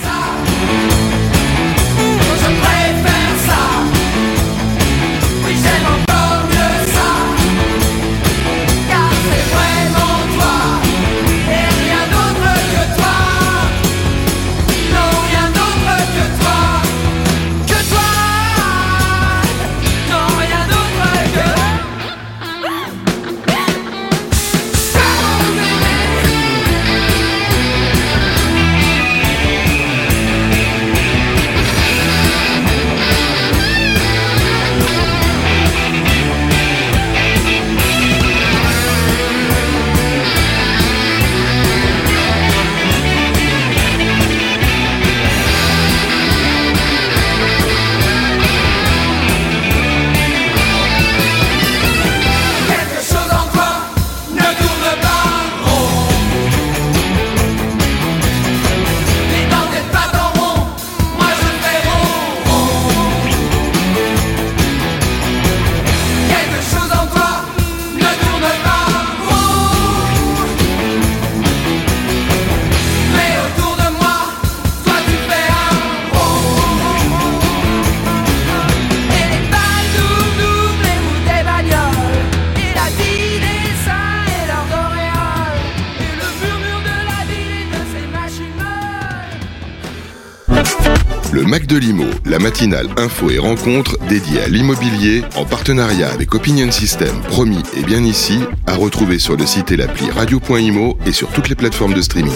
La matinale info et rencontre dédiée à l'immobilier en partenariat avec Opinion System, promis et bien ici, à retrouver sur le site et l'appli radio.imo et sur toutes les plateformes de streaming.